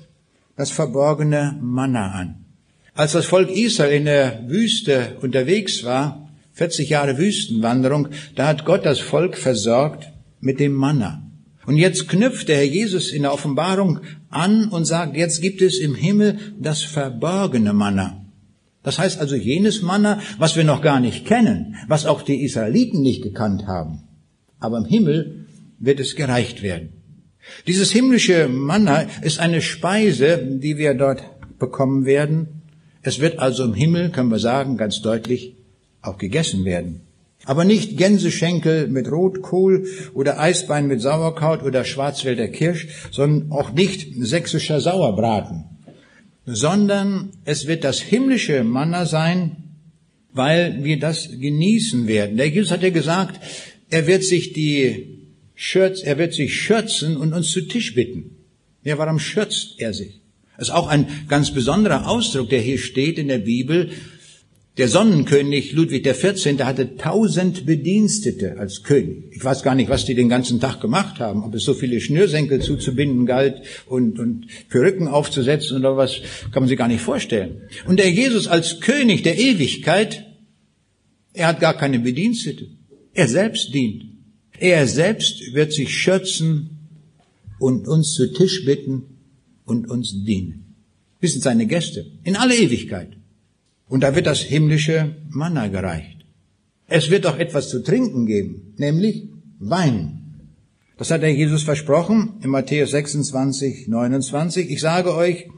das verborgene Manna an. Als das Volk Israel in der Wüste unterwegs war, 40 Jahre Wüstenwanderung, da hat Gott das Volk versorgt mit dem Manna. Und jetzt knüpft der Herr Jesus in der Offenbarung an und sagt, jetzt gibt es im Himmel das verborgene Manna. Das heißt also jenes Manna, was wir noch gar nicht kennen, was auch die Israeliten nicht gekannt haben. Aber im Himmel wird es gereicht werden. Dieses himmlische Manna ist eine Speise, die wir dort bekommen werden. Es wird also im Himmel, können wir sagen, ganz deutlich, auch gegessen werden. Aber nicht Gänseschenkel mit Rotkohl oder Eisbein mit Sauerkraut oder Schwarzwälder Kirsch, sondern auch nicht sächsischer Sauerbraten, sondern es wird das himmlische Manna sein, weil wir das genießen werden. Der Jesus hat ja gesagt, er wird sich die Schürz, er wird sich schürzen und uns zu Tisch bitten. Ja, warum schürzt er sich? Das ist auch ein ganz besonderer Ausdruck, der hier steht in der Bibel. Der Sonnenkönig Ludwig XIV. hatte tausend Bedienstete als König. Ich weiß gar nicht, was die den ganzen Tag gemacht haben, ob es so viele Schnürsenkel zuzubinden galt und, und Perücken aufzusetzen oder was, kann man sich gar nicht vorstellen. Und der Jesus als König der Ewigkeit, er hat gar keine Bedienstete. Er selbst dient. Er selbst wird sich schürzen und uns zu Tisch bitten und uns dienen. Wir sind seine Gäste in alle Ewigkeit. Und da wird das himmlische Manna gereicht. Es wird auch etwas zu trinken geben, nämlich Wein. Das hat der Jesus versprochen in Matthäus 26, 29. Ich sage euch,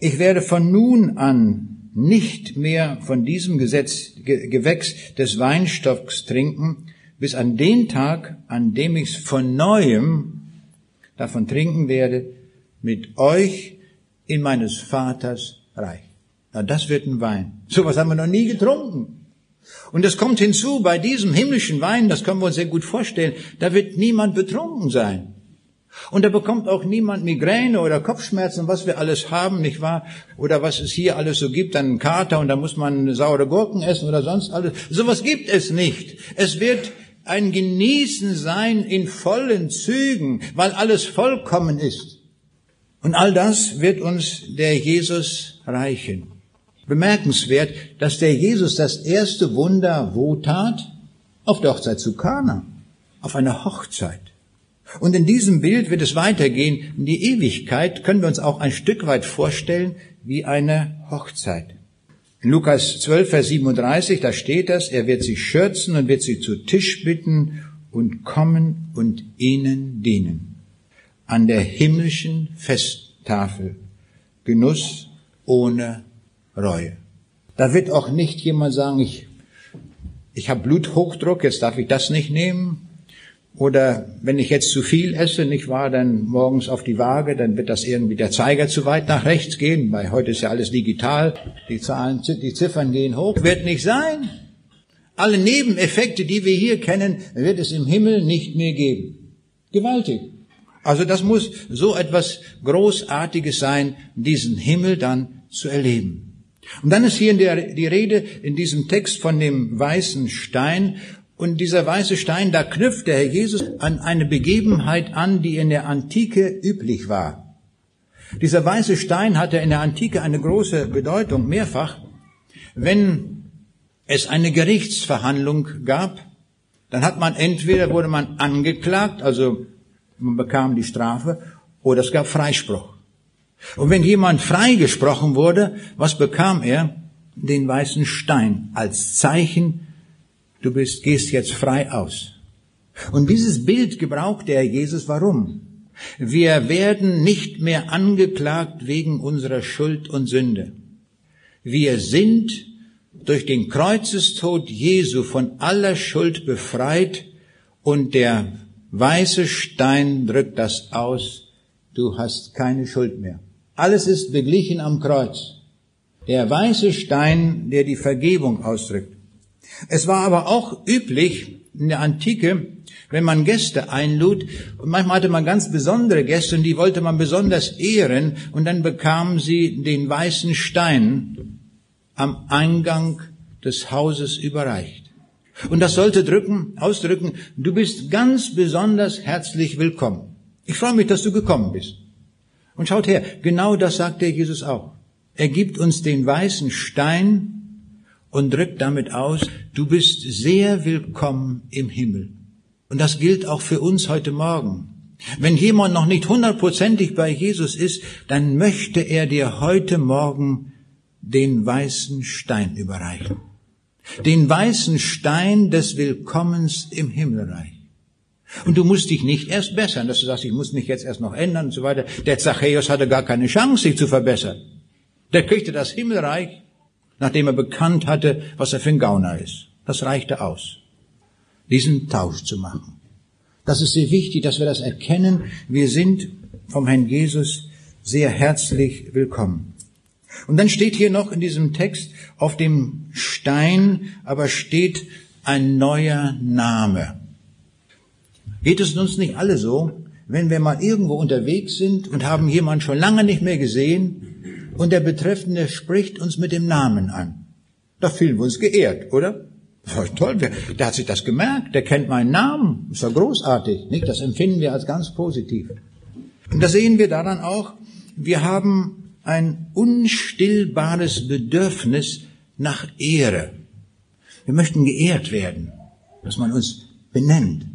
ich werde von nun an nicht mehr von diesem Gesetz, Gewächs des Weinstocks trinken, bis an den Tag, an dem ich von neuem davon trinken werde, mit euch in meines Vaters Reich. Na, das wird ein Wein. So was haben wir noch nie getrunken. Und es kommt hinzu, bei diesem himmlischen Wein, das können wir uns sehr gut vorstellen, da wird niemand betrunken sein. Und da bekommt auch niemand Migräne oder Kopfschmerzen, was wir alles haben, nicht wahr? Oder was es hier alles so gibt, einen Kater und da muss man saure Gurken essen oder sonst alles. Sowas gibt es nicht. Es wird ein Genießen sein in vollen Zügen, weil alles vollkommen ist. Und all das wird uns der Jesus reichen. Bemerkenswert, dass der Jesus das erste Wunder wo tat? Auf der Hochzeit zu Kana. Auf einer Hochzeit. Und in diesem Bild wird es weitergehen. In die Ewigkeit können wir uns auch ein Stück weit vorstellen wie eine Hochzeit. In Lukas 12, Vers 37, da steht das, er wird sie schürzen und wird sie zu Tisch bitten und kommen und ihnen dienen. An der himmlischen Festtafel. Genuss ohne Reue. Da wird auch nicht jemand sagen, ich, ich habe Bluthochdruck, jetzt darf ich das nicht nehmen. Oder wenn ich jetzt zu viel esse, nicht wahr, dann morgens auf die Waage, dann wird das irgendwie der Zeiger zu weit nach rechts gehen, weil heute ist ja alles digital, die Zahlen, die Ziffern gehen hoch. Wird nicht sein. Alle Nebeneffekte, die wir hier kennen, wird es im Himmel nicht mehr geben. Gewaltig. Also das muss so etwas Großartiges sein, diesen Himmel dann zu erleben. Und dann ist hier der, die Rede in diesem Text von dem weißen Stein und dieser weiße Stein, da knüpft der Herr Jesus an eine Begebenheit an, die in der Antike üblich war. Dieser weiße Stein hatte in der Antike eine große Bedeutung, mehrfach. Wenn es eine Gerichtsverhandlung gab, dann hat man entweder wurde man angeklagt, also man bekam die Strafe, oder es gab Freispruch. Und wenn jemand freigesprochen wurde, was bekam er? Den weißen Stein als Zeichen Du bist, gehst jetzt frei aus. Und dieses Bild gebraucht der Jesus. Warum? Wir werden nicht mehr angeklagt wegen unserer Schuld und Sünde. Wir sind durch den Kreuzestod Jesu von aller Schuld befreit und der weiße Stein drückt das aus. Du hast keine Schuld mehr. Alles ist beglichen am Kreuz. Der weiße Stein, der die Vergebung ausdrückt. Es war aber auch üblich in der Antike, wenn man Gäste einlud, und manchmal hatte man ganz besondere Gäste und die wollte man besonders ehren, und dann bekamen sie den weißen Stein am Eingang des Hauses überreicht. Und das sollte drücken, ausdrücken, du bist ganz besonders herzlich willkommen. Ich freue mich, dass du gekommen bist. Und schaut her, genau das sagt der Jesus auch. Er gibt uns den weißen Stein, und drückt damit aus, du bist sehr willkommen im Himmel. Und das gilt auch für uns heute Morgen. Wenn jemand noch nicht hundertprozentig bei Jesus ist, dann möchte er dir heute Morgen den weißen Stein überreichen. Den weißen Stein des Willkommens im Himmelreich. Und du musst dich nicht erst bessern, dass du sagst, ich muss mich jetzt erst noch ändern und so weiter. Der Zachäus hatte gar keine Chance, sich zu verbessern. Der kriegte das Himmelreich nachdem er bekannt hatte, was er für ein Gauner ist. Das reichte aus, diesen Tausch zu machen. Das ist sehr wichtig, dass wir das erkennen. Wir sind vom Herrn Jesus sehr herzlich willkommen. Und dann steht hier noch in diesem Text, auf dem Stein aber steht ein neuer Name. Geht es uns nicht alle so, wenn wir mal irgendwo unterwegs sind und haben jemanden schon lange nicht mehr gesehen und der Betreffende spricht uns mit dem Namen an. Da fühlen wir uns geehrt, oder? Toll, der hat sich das gemerkt, der kennt meinen Namen, ist ja großartig, nicht? Das empfinden wir als ganz positiv. Und da sehen wir daran auch, wir haben ein unstillbares Bedürfnis nach Ehre. Wir möchten geehrt werden, dass man uns benennt.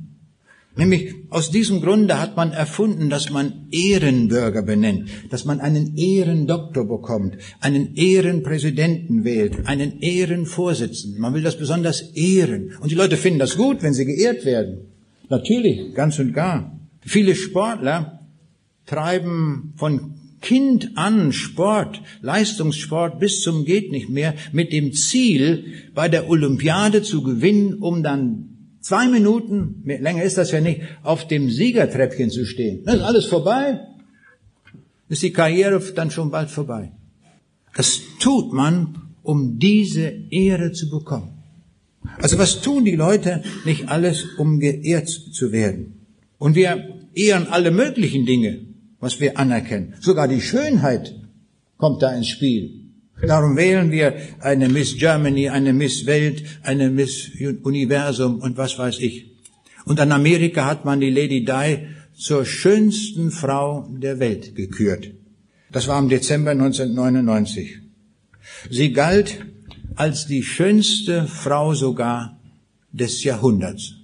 Nämlich aus diesem Grunde hat man erfunden, dass man Ehrenbürger benennt, dass man einen Ehrendoktor bekommt, einen Ehrenpräsidenten wählt, einen Ehrenvorsitzenden. Man will das besonders ehren. Und die Leute finden das gut, wenn sie geehrt werden. Natürlich, ganz und gar. Viele Sportler treiben von Kind an Sport, Leistungssport bis zum geht nicht mehr mit dem Ziel, bei der Olympiade zu gewinnen, um dann zwei Minuten, länger ist das ja nicht, auf dem Siegertreppchen zu stehen. Dann ist alles vorbei. Ist die Karriere dann schon bald vorbei. Das tut man, um diese Ehre zu bekommen. Also was tun die Leute nicht alles, um geehrt zu werden? Und wir ehren alle möglichen Dinge was wir anerkennen. Sogar die Schönheit kommt da ins Spiel. Darum wählen wir eine Miss Germany, eine Miss Welt, eine Miss Universum und was weiß ich. Und in Amerika hat man die Lady Di zur schönsten Frau der Welt gekürt. Das war im Dezember 1999. Sie galt als die schönste Frau sogar des Jahrhunderts.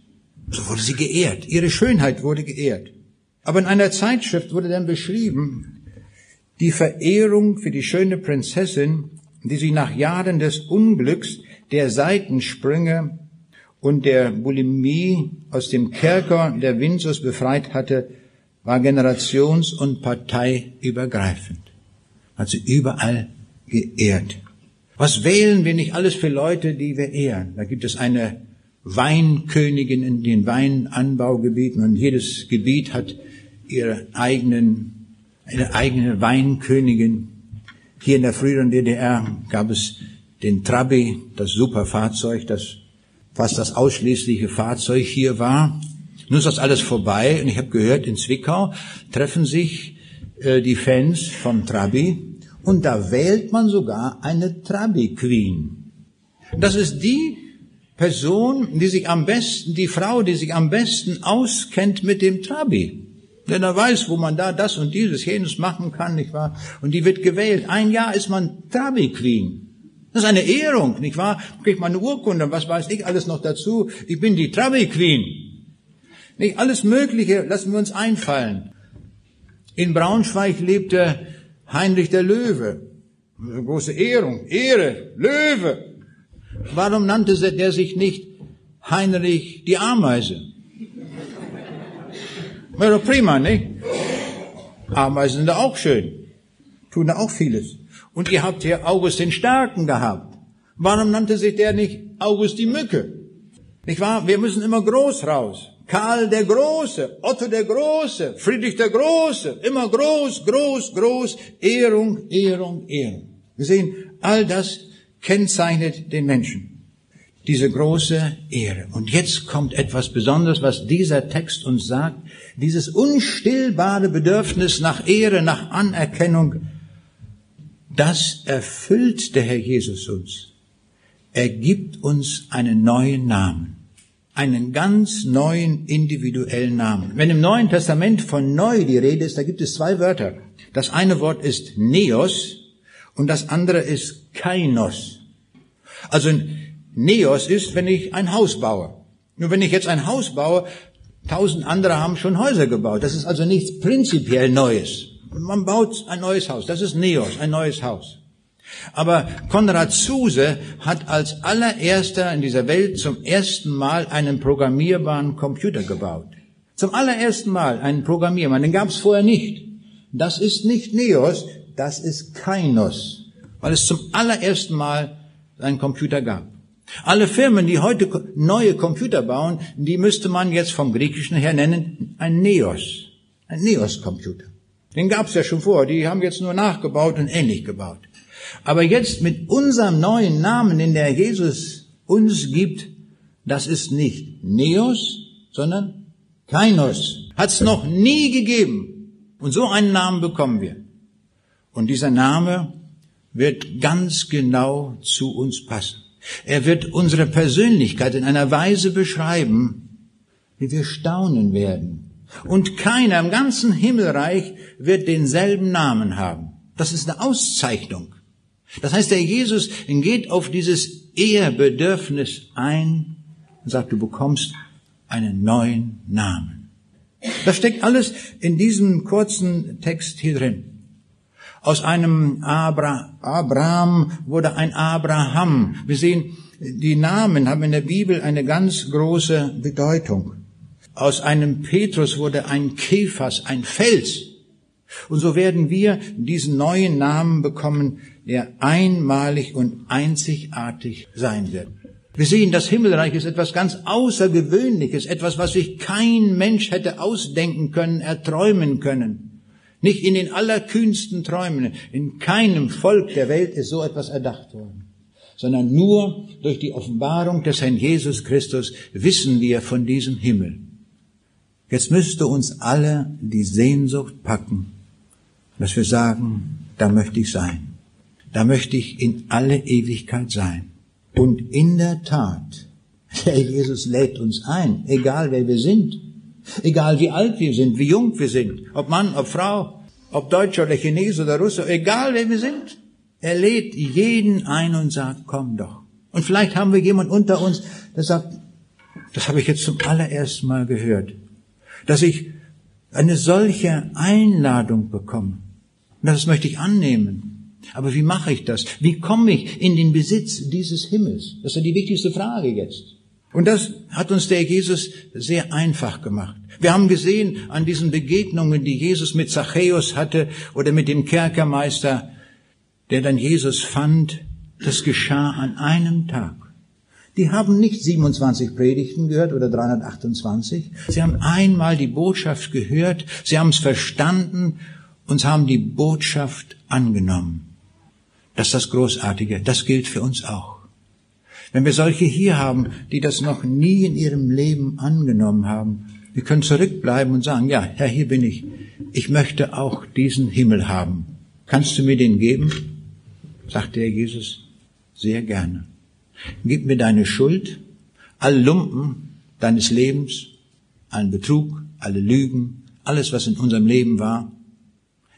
So wurde sie geehrt. Ihre Schönheit wurde geehrt. Aber in einer Zeitschrift wurde dann beschrieben, die Verehrung für die schöne Prinzessin, die sie nach Jahren des Unglücks, der Seitensprünge und der Bulimie aus dem Kerker der Windsors befreit hatte, war generations- und parteiübergreifend. Hat sie überall geehrt. Was wählen wir nicht alles für Leute, die wir ehren? Da gibt es eine Weinkönigin in den Weinanbaugebieten und jedes Gebiet hat ihre eigenen, eine eigene Weinkönigin. Hier in der früheren DDR gab es den Trabi, das Superfahrzeug, das fast das ausschließliche Fahrzeug hier war. Nun ist das alles vorbei und ich habe gehört, in Zwickau treffen sich äh, die Fans vom Trabi und da wählt man sogar eine Trabi-Queen. Das ist die Person, die sich am besten, die Frau, die sich am besten auskennt mit dem Trabi. Denn er weiß, wo man da das und dieses, jenes machen kann, nicht wahr? Und die wird gewählt. Ein Jahr ist man Trabi Queen. Das ist eine Ehrung, nicht wahr? Kriegt man eine Urkunde, was weiß ich alles noch dazu. Ich bin die Trabi Queen. Nicht alles Mögliche lassen wir uns einfallen. In Braunschweig lebte Heinrich der Löwe. Eine große Ehrung, Ehre, Löwe. Warum nannte der sich nicht Heinrich die Ameise? Wäre doch prima, nicht? Ameisen sind da auch schön. Tun da auch vieles. Und ihr habt hier August den Starken gehabt. Warum nannte sich der nicht August die Mücke? Nicht wahr? Wir müssen immer groß raus. Karl der Große, Otto der Große, Friedrich der Große, immer groß, groß, groß, Ehrung, Ehrung, Ehrung. Wir sehen, all das kennzeichnet den Menschen diese große Ehre. Und jetzt kommt etwas Besonderes, was dieser Text uns sagt. Dieses unstillbare Bedürfnis nach Ehre, nach Anerkennung, das erfüllt der Herr Jesus uns. Er gibt uns einen neuen Namen. Einen ganz neuen individuellen Namen. Wenn im Neuen Testament von neu die Rede ist, da gibt es zwei Wörter. Das eine Wort ist Neos und das andere ist Kainos. Also Neos ist, wenn ich ein Haus baue. Nur wenn ich jetzt ein Haus baue, tausend andere haben schon Häuser gebaut. Das ist also nichts prinzipiell Neues. Man baut ein neues Haus. Das ist Neos, ein neues Haus. Aber Konrad Zuse hat als allererster in dieser Welt zum ersten Mal einen programmierbaren Computer gebaut. Zum allerersten Mal einen programmierbaren. Den gab es vorher nicht. Das ist nicht Neos, das ist Kainos, weil es zum allerersten Mal einen Computer gab. Alle Firmen, die heute neue Computer bauen, die müsste man jetzt vom Griechischen her nennen ein Neos. Ein Neos-Computer. Den gab es ja schon vor. Die haben jetzt nur nachgebaut und ähnlich gebaut. Aber jetzt mit unserem neuen Namen, den der Jesus uns gibt, das ist nicht Neos, sondern Kainos. Hat es noch nie gegeben. Und so einen Namen bekommen wir. Und dieser Name wird ganz genau zu uns passen. Er wird unsere Persönlichkeit in einer Weise beschreiben, wie wir staunen werden. Und keiner im ganzen Himmelreich wird denselben Namen haben. Das ist eine Auszeichnung. Das heißt, der Jesus geht auf dieses Ehrbedürfnis ein und sagt, du bekommst einen neuen Namen. Das steckt alles in diesem kurzen Text hier drin. Aus einem Abra Abraham wurde ein Abraham. Wir sehen, die Namen haben in der Bibel eine ganz große Bedeutung. Aus einem Petrus wurde ein Kephas, ein Fels. Und so werden wir diesen neuen Namen bekommen, der einmalig und einzigartig sein wird. Wir sehen, das Himmelreich ist etwas ganz Außergewöhnliches, etwas, was sich kein Mensch hätte ausdenken können, erträumen können. Nicht in den allerkühnsten Träumen, in keinem Volk der Welt ist so etwas erdacht worden, sondern nur durch die Offenbarung des Herrn Jesus Christus wissen wir von diesem Himmel. Jetzt müsste uns alle die Sehnsucht packen, dass wir sagen, da möchte ich sein. Da möchte ich in alle Ewigkeit sein. Und in der Tat, der Jesus lädt uns ein, egal wer wir sind, egal wie alt wir sind, wie jung wir sind, ob Mann, ob Frau, ob Deutscher oder Chinese oder Russe, egal wer wir sind. Er lädt jeden ein und sagt, komm doch. Und vielleicht haben wir jemand unter uns, der sagt, das habe ich jetzt zum allerersten Mal gehört dass ich eine solche Einladung bekomme. Und das möchte ich annehmen. Aber wie mache ich das? Wie komme ich in den Besitz dieses Himmels? Das ist ja die wichtigste Frage jetzt. Und das hat uns der Jesus sehr einfach gemacht. Wir haben gesehen an diesen Begegnungen, die Jesus mit Zachäus hatte oder mit dem Kerkermeister, der dann Jesus fand, das geschah an einem Tag. Die haben nicht 27 Predigten gehört oder 328. Sie haben einmal die Botschaft gehört, sie haben es verstanden und haben die Botschaft angenommen. Das ist das Großartige. Das gilt für uns auch. Wenn wir solche hier haben, die das noch nie in ihrem Leben angenommen haben, wir können zurückbleiben und sagen, ja, Herr, hier bin ich. Ich möchte auch diesen Himmel haben. Kannst du mir den geben? sagte Herr Jesus, sehr gerne. Gib mir deine Schuld, alle Lumpen deines Lebens, allen Betrug, alle Lügen, alles, was in unserem Leben war.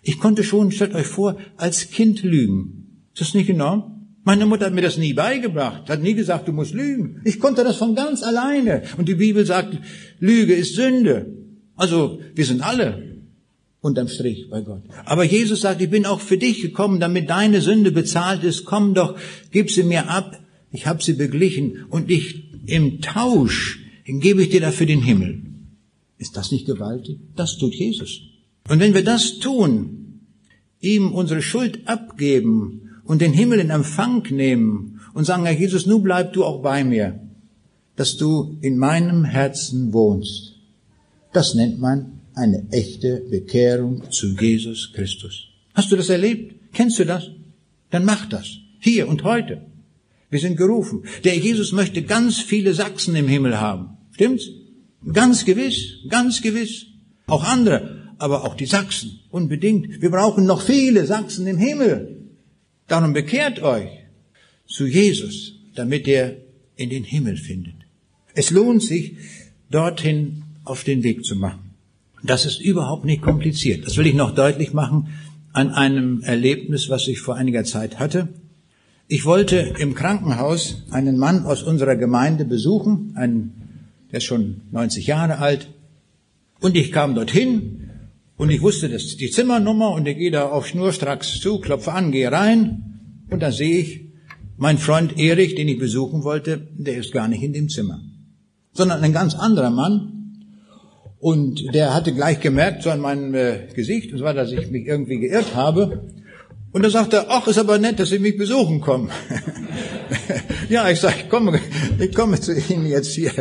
Ich konnte schon, stellt euch vor, als Kind lügen. Ist das nicht enorm? Meine Mutter hat mir das nie beigebracht, hat nie gesagt, du musst lügen. Ich konnte das von ganz alleine. Und die Bibel sagt, Lüge ist Sünde. Also, wir sind alle unterm Strich bei Gott. Aber Jesus sagt, ich bin auch für dich gekommen, damit deine Sünde bezahlt ist. Komm doch, gib sie mir ab. Ich habe sie beglichen und ich im Tausch gebe ich dir dafür den Himmel. Ist das nicht gewaltig? Das tut Jesus. Und wenn wir das tun, ihm unsere Schuld abgeben und den Himmel in Empfang nehmen und sagen, Herr Jesus, nun bleib du auch bei mir, dass du in meinem Herzen wohnst. Das nennt man eine echte Bekehrung zu Jesus Christus. Hast du das erlebt? Kennst du das? Dann mach das. Hier und heute. Wir sind gerufen. Der Jesus möchte ganz viele Sachsen im Himmel haben. Stimmt's? Ganz gewiss, ganz gewiss. Auch andere, aber auch die Sachsen. Unbedingt. Wir brauchen noch viele Sachsen im Himmel. Darum bekehrt euch zu Jesus, damit er in den Himmel findet. Es lohnt sich, dorthin auf den Weg zu machen. Das ist überhaupt nicht kompliziert. Das will ich noch deutlich machen an einem Erlebnis, was ich vor einiger Zeit hatte. Ich wollte im Krankenhaus einen Mann aus unserer Gemeinde besuchen, einen, der ist schon 90 Jahre alt. Und ich kam dorthin und ich wusste, das die Zimmernummer und ich gehe da auf Schnurstracks zu, klopfe an, gehe rein und da sehe ich, mein Freund Erich, den ich besuchen wollte, der ist gar nicht in dem Zimmer, sondern ein ganz anderer Mann. Und der hatte gleich gemerkt, so an meinem äh, Gesicht, und zwar, dass ich mich irgendwie geirrt habe. Und dann sagt er, ach, ist aber nett, dass Sie mich besuchen kommen. ja, ich sage, ich komme, ich komme zu Ihnen jetzt hier.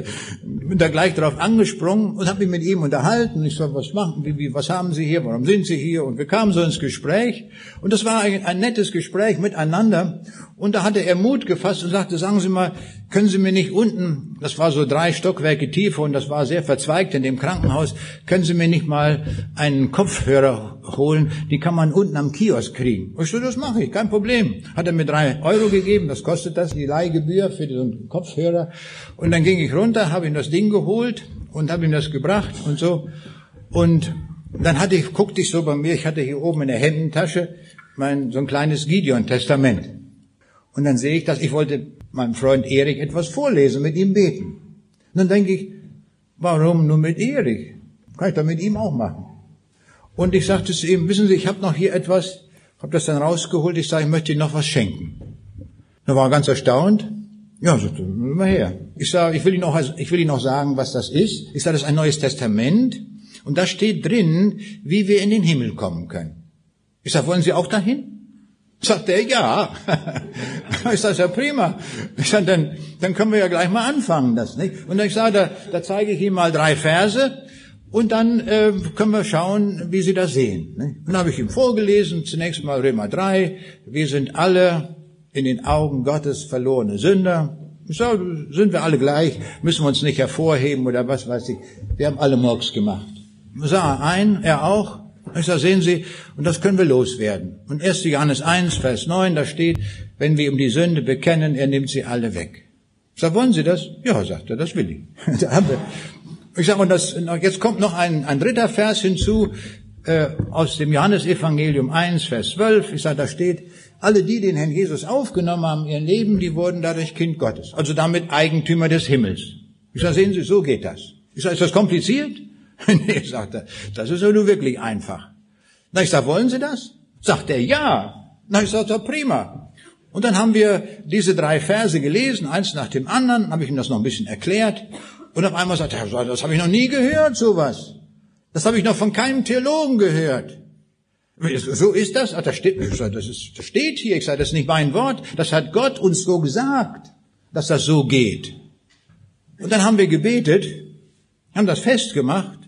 Bin da gleich drauf angesprungen und habe mich mit ihm unterhalten. Ich sage, was machen, wie, wie, was haben Sie hier, warum sind Sie hier? Und wir kamen so ins Gespräch. Und das war ein, ein nettes Gespräch miteinander. Und da hatte er Mut gefasst und sagte, sagen Sie mal, können Sie mir nicht unten, das war so drei Stockwerke tiefer und das war sehr verzweigt in dem Krankenhaus, können Sie mir nicht mal einen Kopfhörer holen, die kann man unten am Kiosk kriegen. Ich so, das mache ich, kein Problem. Hat er mir drei Euro gegeben, das kostet das, die Leihgebühr für den Kopfhörer. Und dann ging ich runter, habe ihm das Ding geholt und habe ihm das gebracht und so. Und dann hatte ich, guckte ich so bei mir, ich hatte hier oben in der Hemdentasche mein, so ein kleines Gideon-Testament. Und dann sehe ich das, ich wollte meinem Freund Erik etwas vorlesen, mit ihm beten. Und dann denke ich, warum nur mit Erik? Kann ich doch mit ihm auch machen. Und ich sagte zu ihm, wissen Sie, ich habe noch hier etwas, habe das dann rausgeholt, ich sage, ich möchte Ihnen noch was schenken. Da war er ganz erstaunt. Ja, sagte, mal her. Ich sage, ich will Ihnen noch, ich will Ihnen noch sagen, was das ist. Ich sage, das ist ein neues Testament. Und da steht drin, wie wir in den Himmel kommen können. Ich sage, wollen Sie auch dahin? Sagt er, ja. ich sage, ja prima. Ich sage, dann, dann können wir ja gleich mal anfangen, das, nicht? Und ich sage, da, da zeige ich ihm mal drei Verse und dann äh, können wir schauen, wie Sie das sehen. Nicht? Dann habe ich ihm vorgelesen, zunächst mal Römer 3, wir sind alle in den Augen Gottes verlorene Sünder. Ich sage, sind wir alle gleich, müssen wir uns nicht hervorheben oder was weiß ich. Wir haben alle Murks gemacht. Sah ein, er auch. Ich sage, sehen Sie, und das können wir loswerden. Und 1. Johannes 1, Vers 9, da steht, wenn wir um die Sünde bekennen, er nimmt sie alle weg. Ich sage, wollen Sie das? Ja, sagt er, das will ich. ich sage, und das, jetzt kommt noch ein, ein dritter Vers hinzu, äh, aus dem Johannesevangelium 1, Vers 12. Ich sage, da steht, alle die, den Herrn Jesus aufgenommen haben, ihr Leben, die wurden dadurch Kind Gottes. Also damit Eigentümer des Himmels. Ich sage, sehen Sie, so geht das. Ich sage, ist das kompliziert? nee, sagt er, das ist ja nur wirklich einfach. Na, ich sag, wollen Sie das? Sagt er, ja. Na, ich sag, prima. Und dann haben wir diese drei Verse gelesen, eins nach dem anderen, habe ich ihm das noch ein bisschen erklärt. Und auf einmal sagt er, das habe ich noch nie gehört, sowas. Das habe ich noch von keinem Theologen gehört. So ist das? Ach, das, steht, ich sag, das, ist, das steht hier. Ich sage, das ist nicht mein Wort. Das hat Gott uns so gesagt, dass das so geht. Und dann haben wir gebetet, haben das festgemacht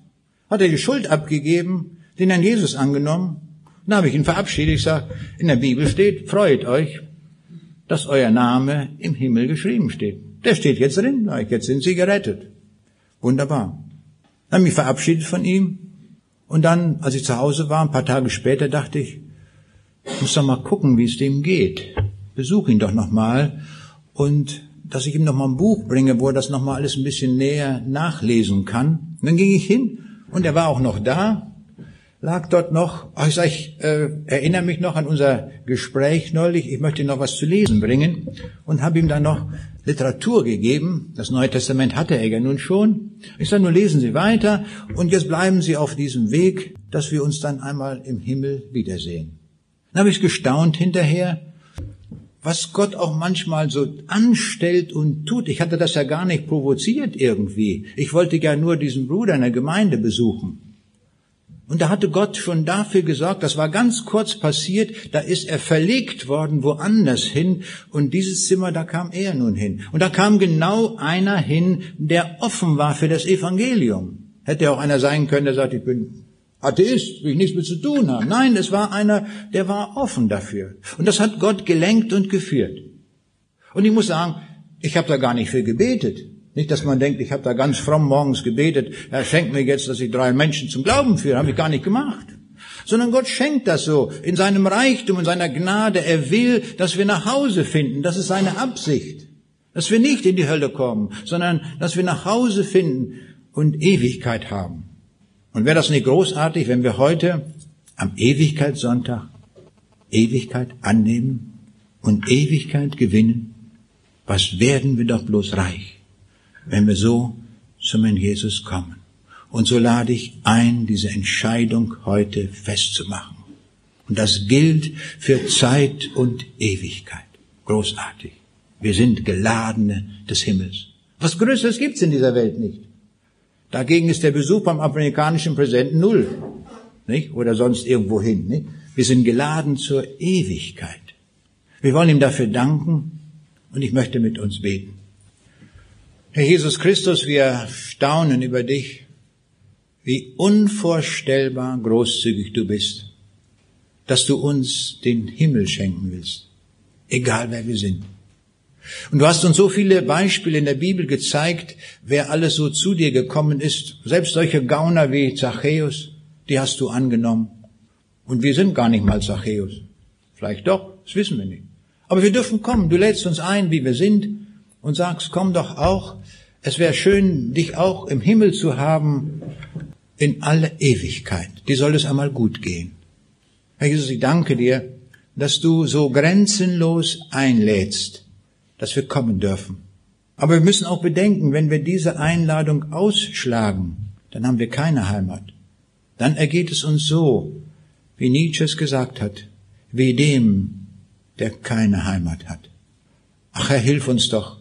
hat er die Schuld abgegeben, den Herrn Jesus angenommen. Dann habe ich ihn verabschiedet. Ich sage, in der Bibel steht, freut euch, dass euer Name im Himmel geschrieben steht. Der steht jetzt drin. Jetzt sind sie gerettet. Wunderbar. Dann habe ich mich verabschiedet von ihm. Und dann, als ich zu Hause war, ein paar Tage später, dachte ich, ich muss doch mal gucken, wie es dem geht. Besuch ihn doch nochmal. Und dass ich ihm nochmal ein Buch bringe, wo er das nochmal alles ein bisschen näher nachlesen kann. Und dann ging ich hin und er war auch noch da, lag dort noch. Ach, ich, sag, ich äh, erinnere mich noch an unser Gespräch neulich. Ich möchte noch was zu lesen bringen und habe ihm dann noch Literatur gegeben. Das Neue Testament hatte er ja nun schon. Ich sage nur, lesen Sie weiter und jetzt bleiben Sie auf diesem Weg, dass wir uns dann einmal im Himmel wiedersehen. Dann habe ich gestaunt hinterher, was Gott auch manchmal so anstellt und tut. Ich hatte das ja gar nicht provoziert irgendwie. Ich wollte ja nur diesen Bruder in der Gemeinde besuchen. Und da hatte Gott schon dafür gesorgt, das war ganz kurz passiert, da ist er verlegt worden woanders hin und dieses Zimmer, da kam er nun hin. Und da kam genau einer hin, der offen war für das Evangelium. Hätte auch einer sein können, der sagt, ich bin Atheist, will ich nichts mit zu tun haben. Nein, es war einer, der war offen dafür. Und das hat Gott gelenkt und geführt. Und ich muss sagen, ich habe da gar nicht viel gebetet. Nicht, dass man denkt, ich habe da ganz fromm morgens gebetet, er schenkt mir jetzt, dass ich drei Menschen zum Glauben führe. Habe ich gar nicht gemacht. Sondern Gott schenkt das so in seinem Reichtum, in seiner Gnade. Er will, dass wir nach Hause finden. Das ist seine Absicht. Dass wir nicht in die Hölle kommen, sondern dass wir nach Hause finden und Ewigkeit haben. Und wäre das nicht großartig, wenn wir heute am Ewigkeitssonntag Ewigkeit annehmen und Ewigkeit gewinnen? Was werden wir doch bloß reich, wenn wir so zum Herrn Jesus kommen? Und so lade ich ein, diese Entscheidung heute festzumachen. Und das gilt für Zeit und Ewigkeit. Großartig. Wir sind Geladene des Himmels. Was Größeres gibt's in dieser Welt nicht. Dagegen ist der Besuch beim amerikanischen Präsidenten null. Nicht? Oder sonst irgendwo hin. Nicht? Wir sind geladen zur Ewigkeit. Wir wollen ihm dafür danken und ich möchte mit uns beten. Herr Jesus Christus, wir staunen über dich, wie unvorstellbar großzügig du bist, dass du uns den Himmel schenken willst, egal wer wir sind. Und du hast uns so viele Beispiele in der Bibel gezeigt, wer alles so zu dir gekommen ist. Selbst solche Gauner wie Zachäus, die hast du angenommen. Und wir sind gar nicht mal Zachäus. Vielleicht doch, das wissen wir nicht. Aber wir dürfen kommen. Du lädst uns ein, wie wir sind, und sagst, komm doch auch. Es wäre schön, dich auch im Himmel zu haben, in alle Ewigkeit. Die soll es einmal gut gehen. Herr Jesus, ich danke dir, dass du so grenzenlos einlädst dass wir kommen dürfen. Aber wir müssen auch bedenken, wenn wir diese Einladung ausschlagen, dann haben wir keine Heimat. Dann ergeht es uns so, wie Nietzsche es gesagt hat, wie dem, der keine Heimat hat. Ach Herr, hilf uns doch,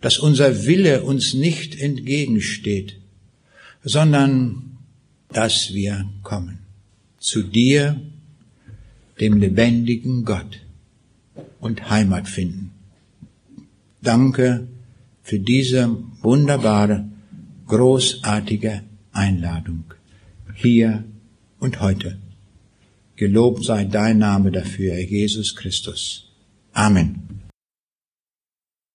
dass unser Wille uns nicht entgegensteht, sondern dass wir kommen zu dir, dem lebendigen Gott, und Heimat finden. Danke für diese wunderbare, großartige Einladung hier und heute. Gelobt sei dein Name dafür, Jesus Christus. Amen.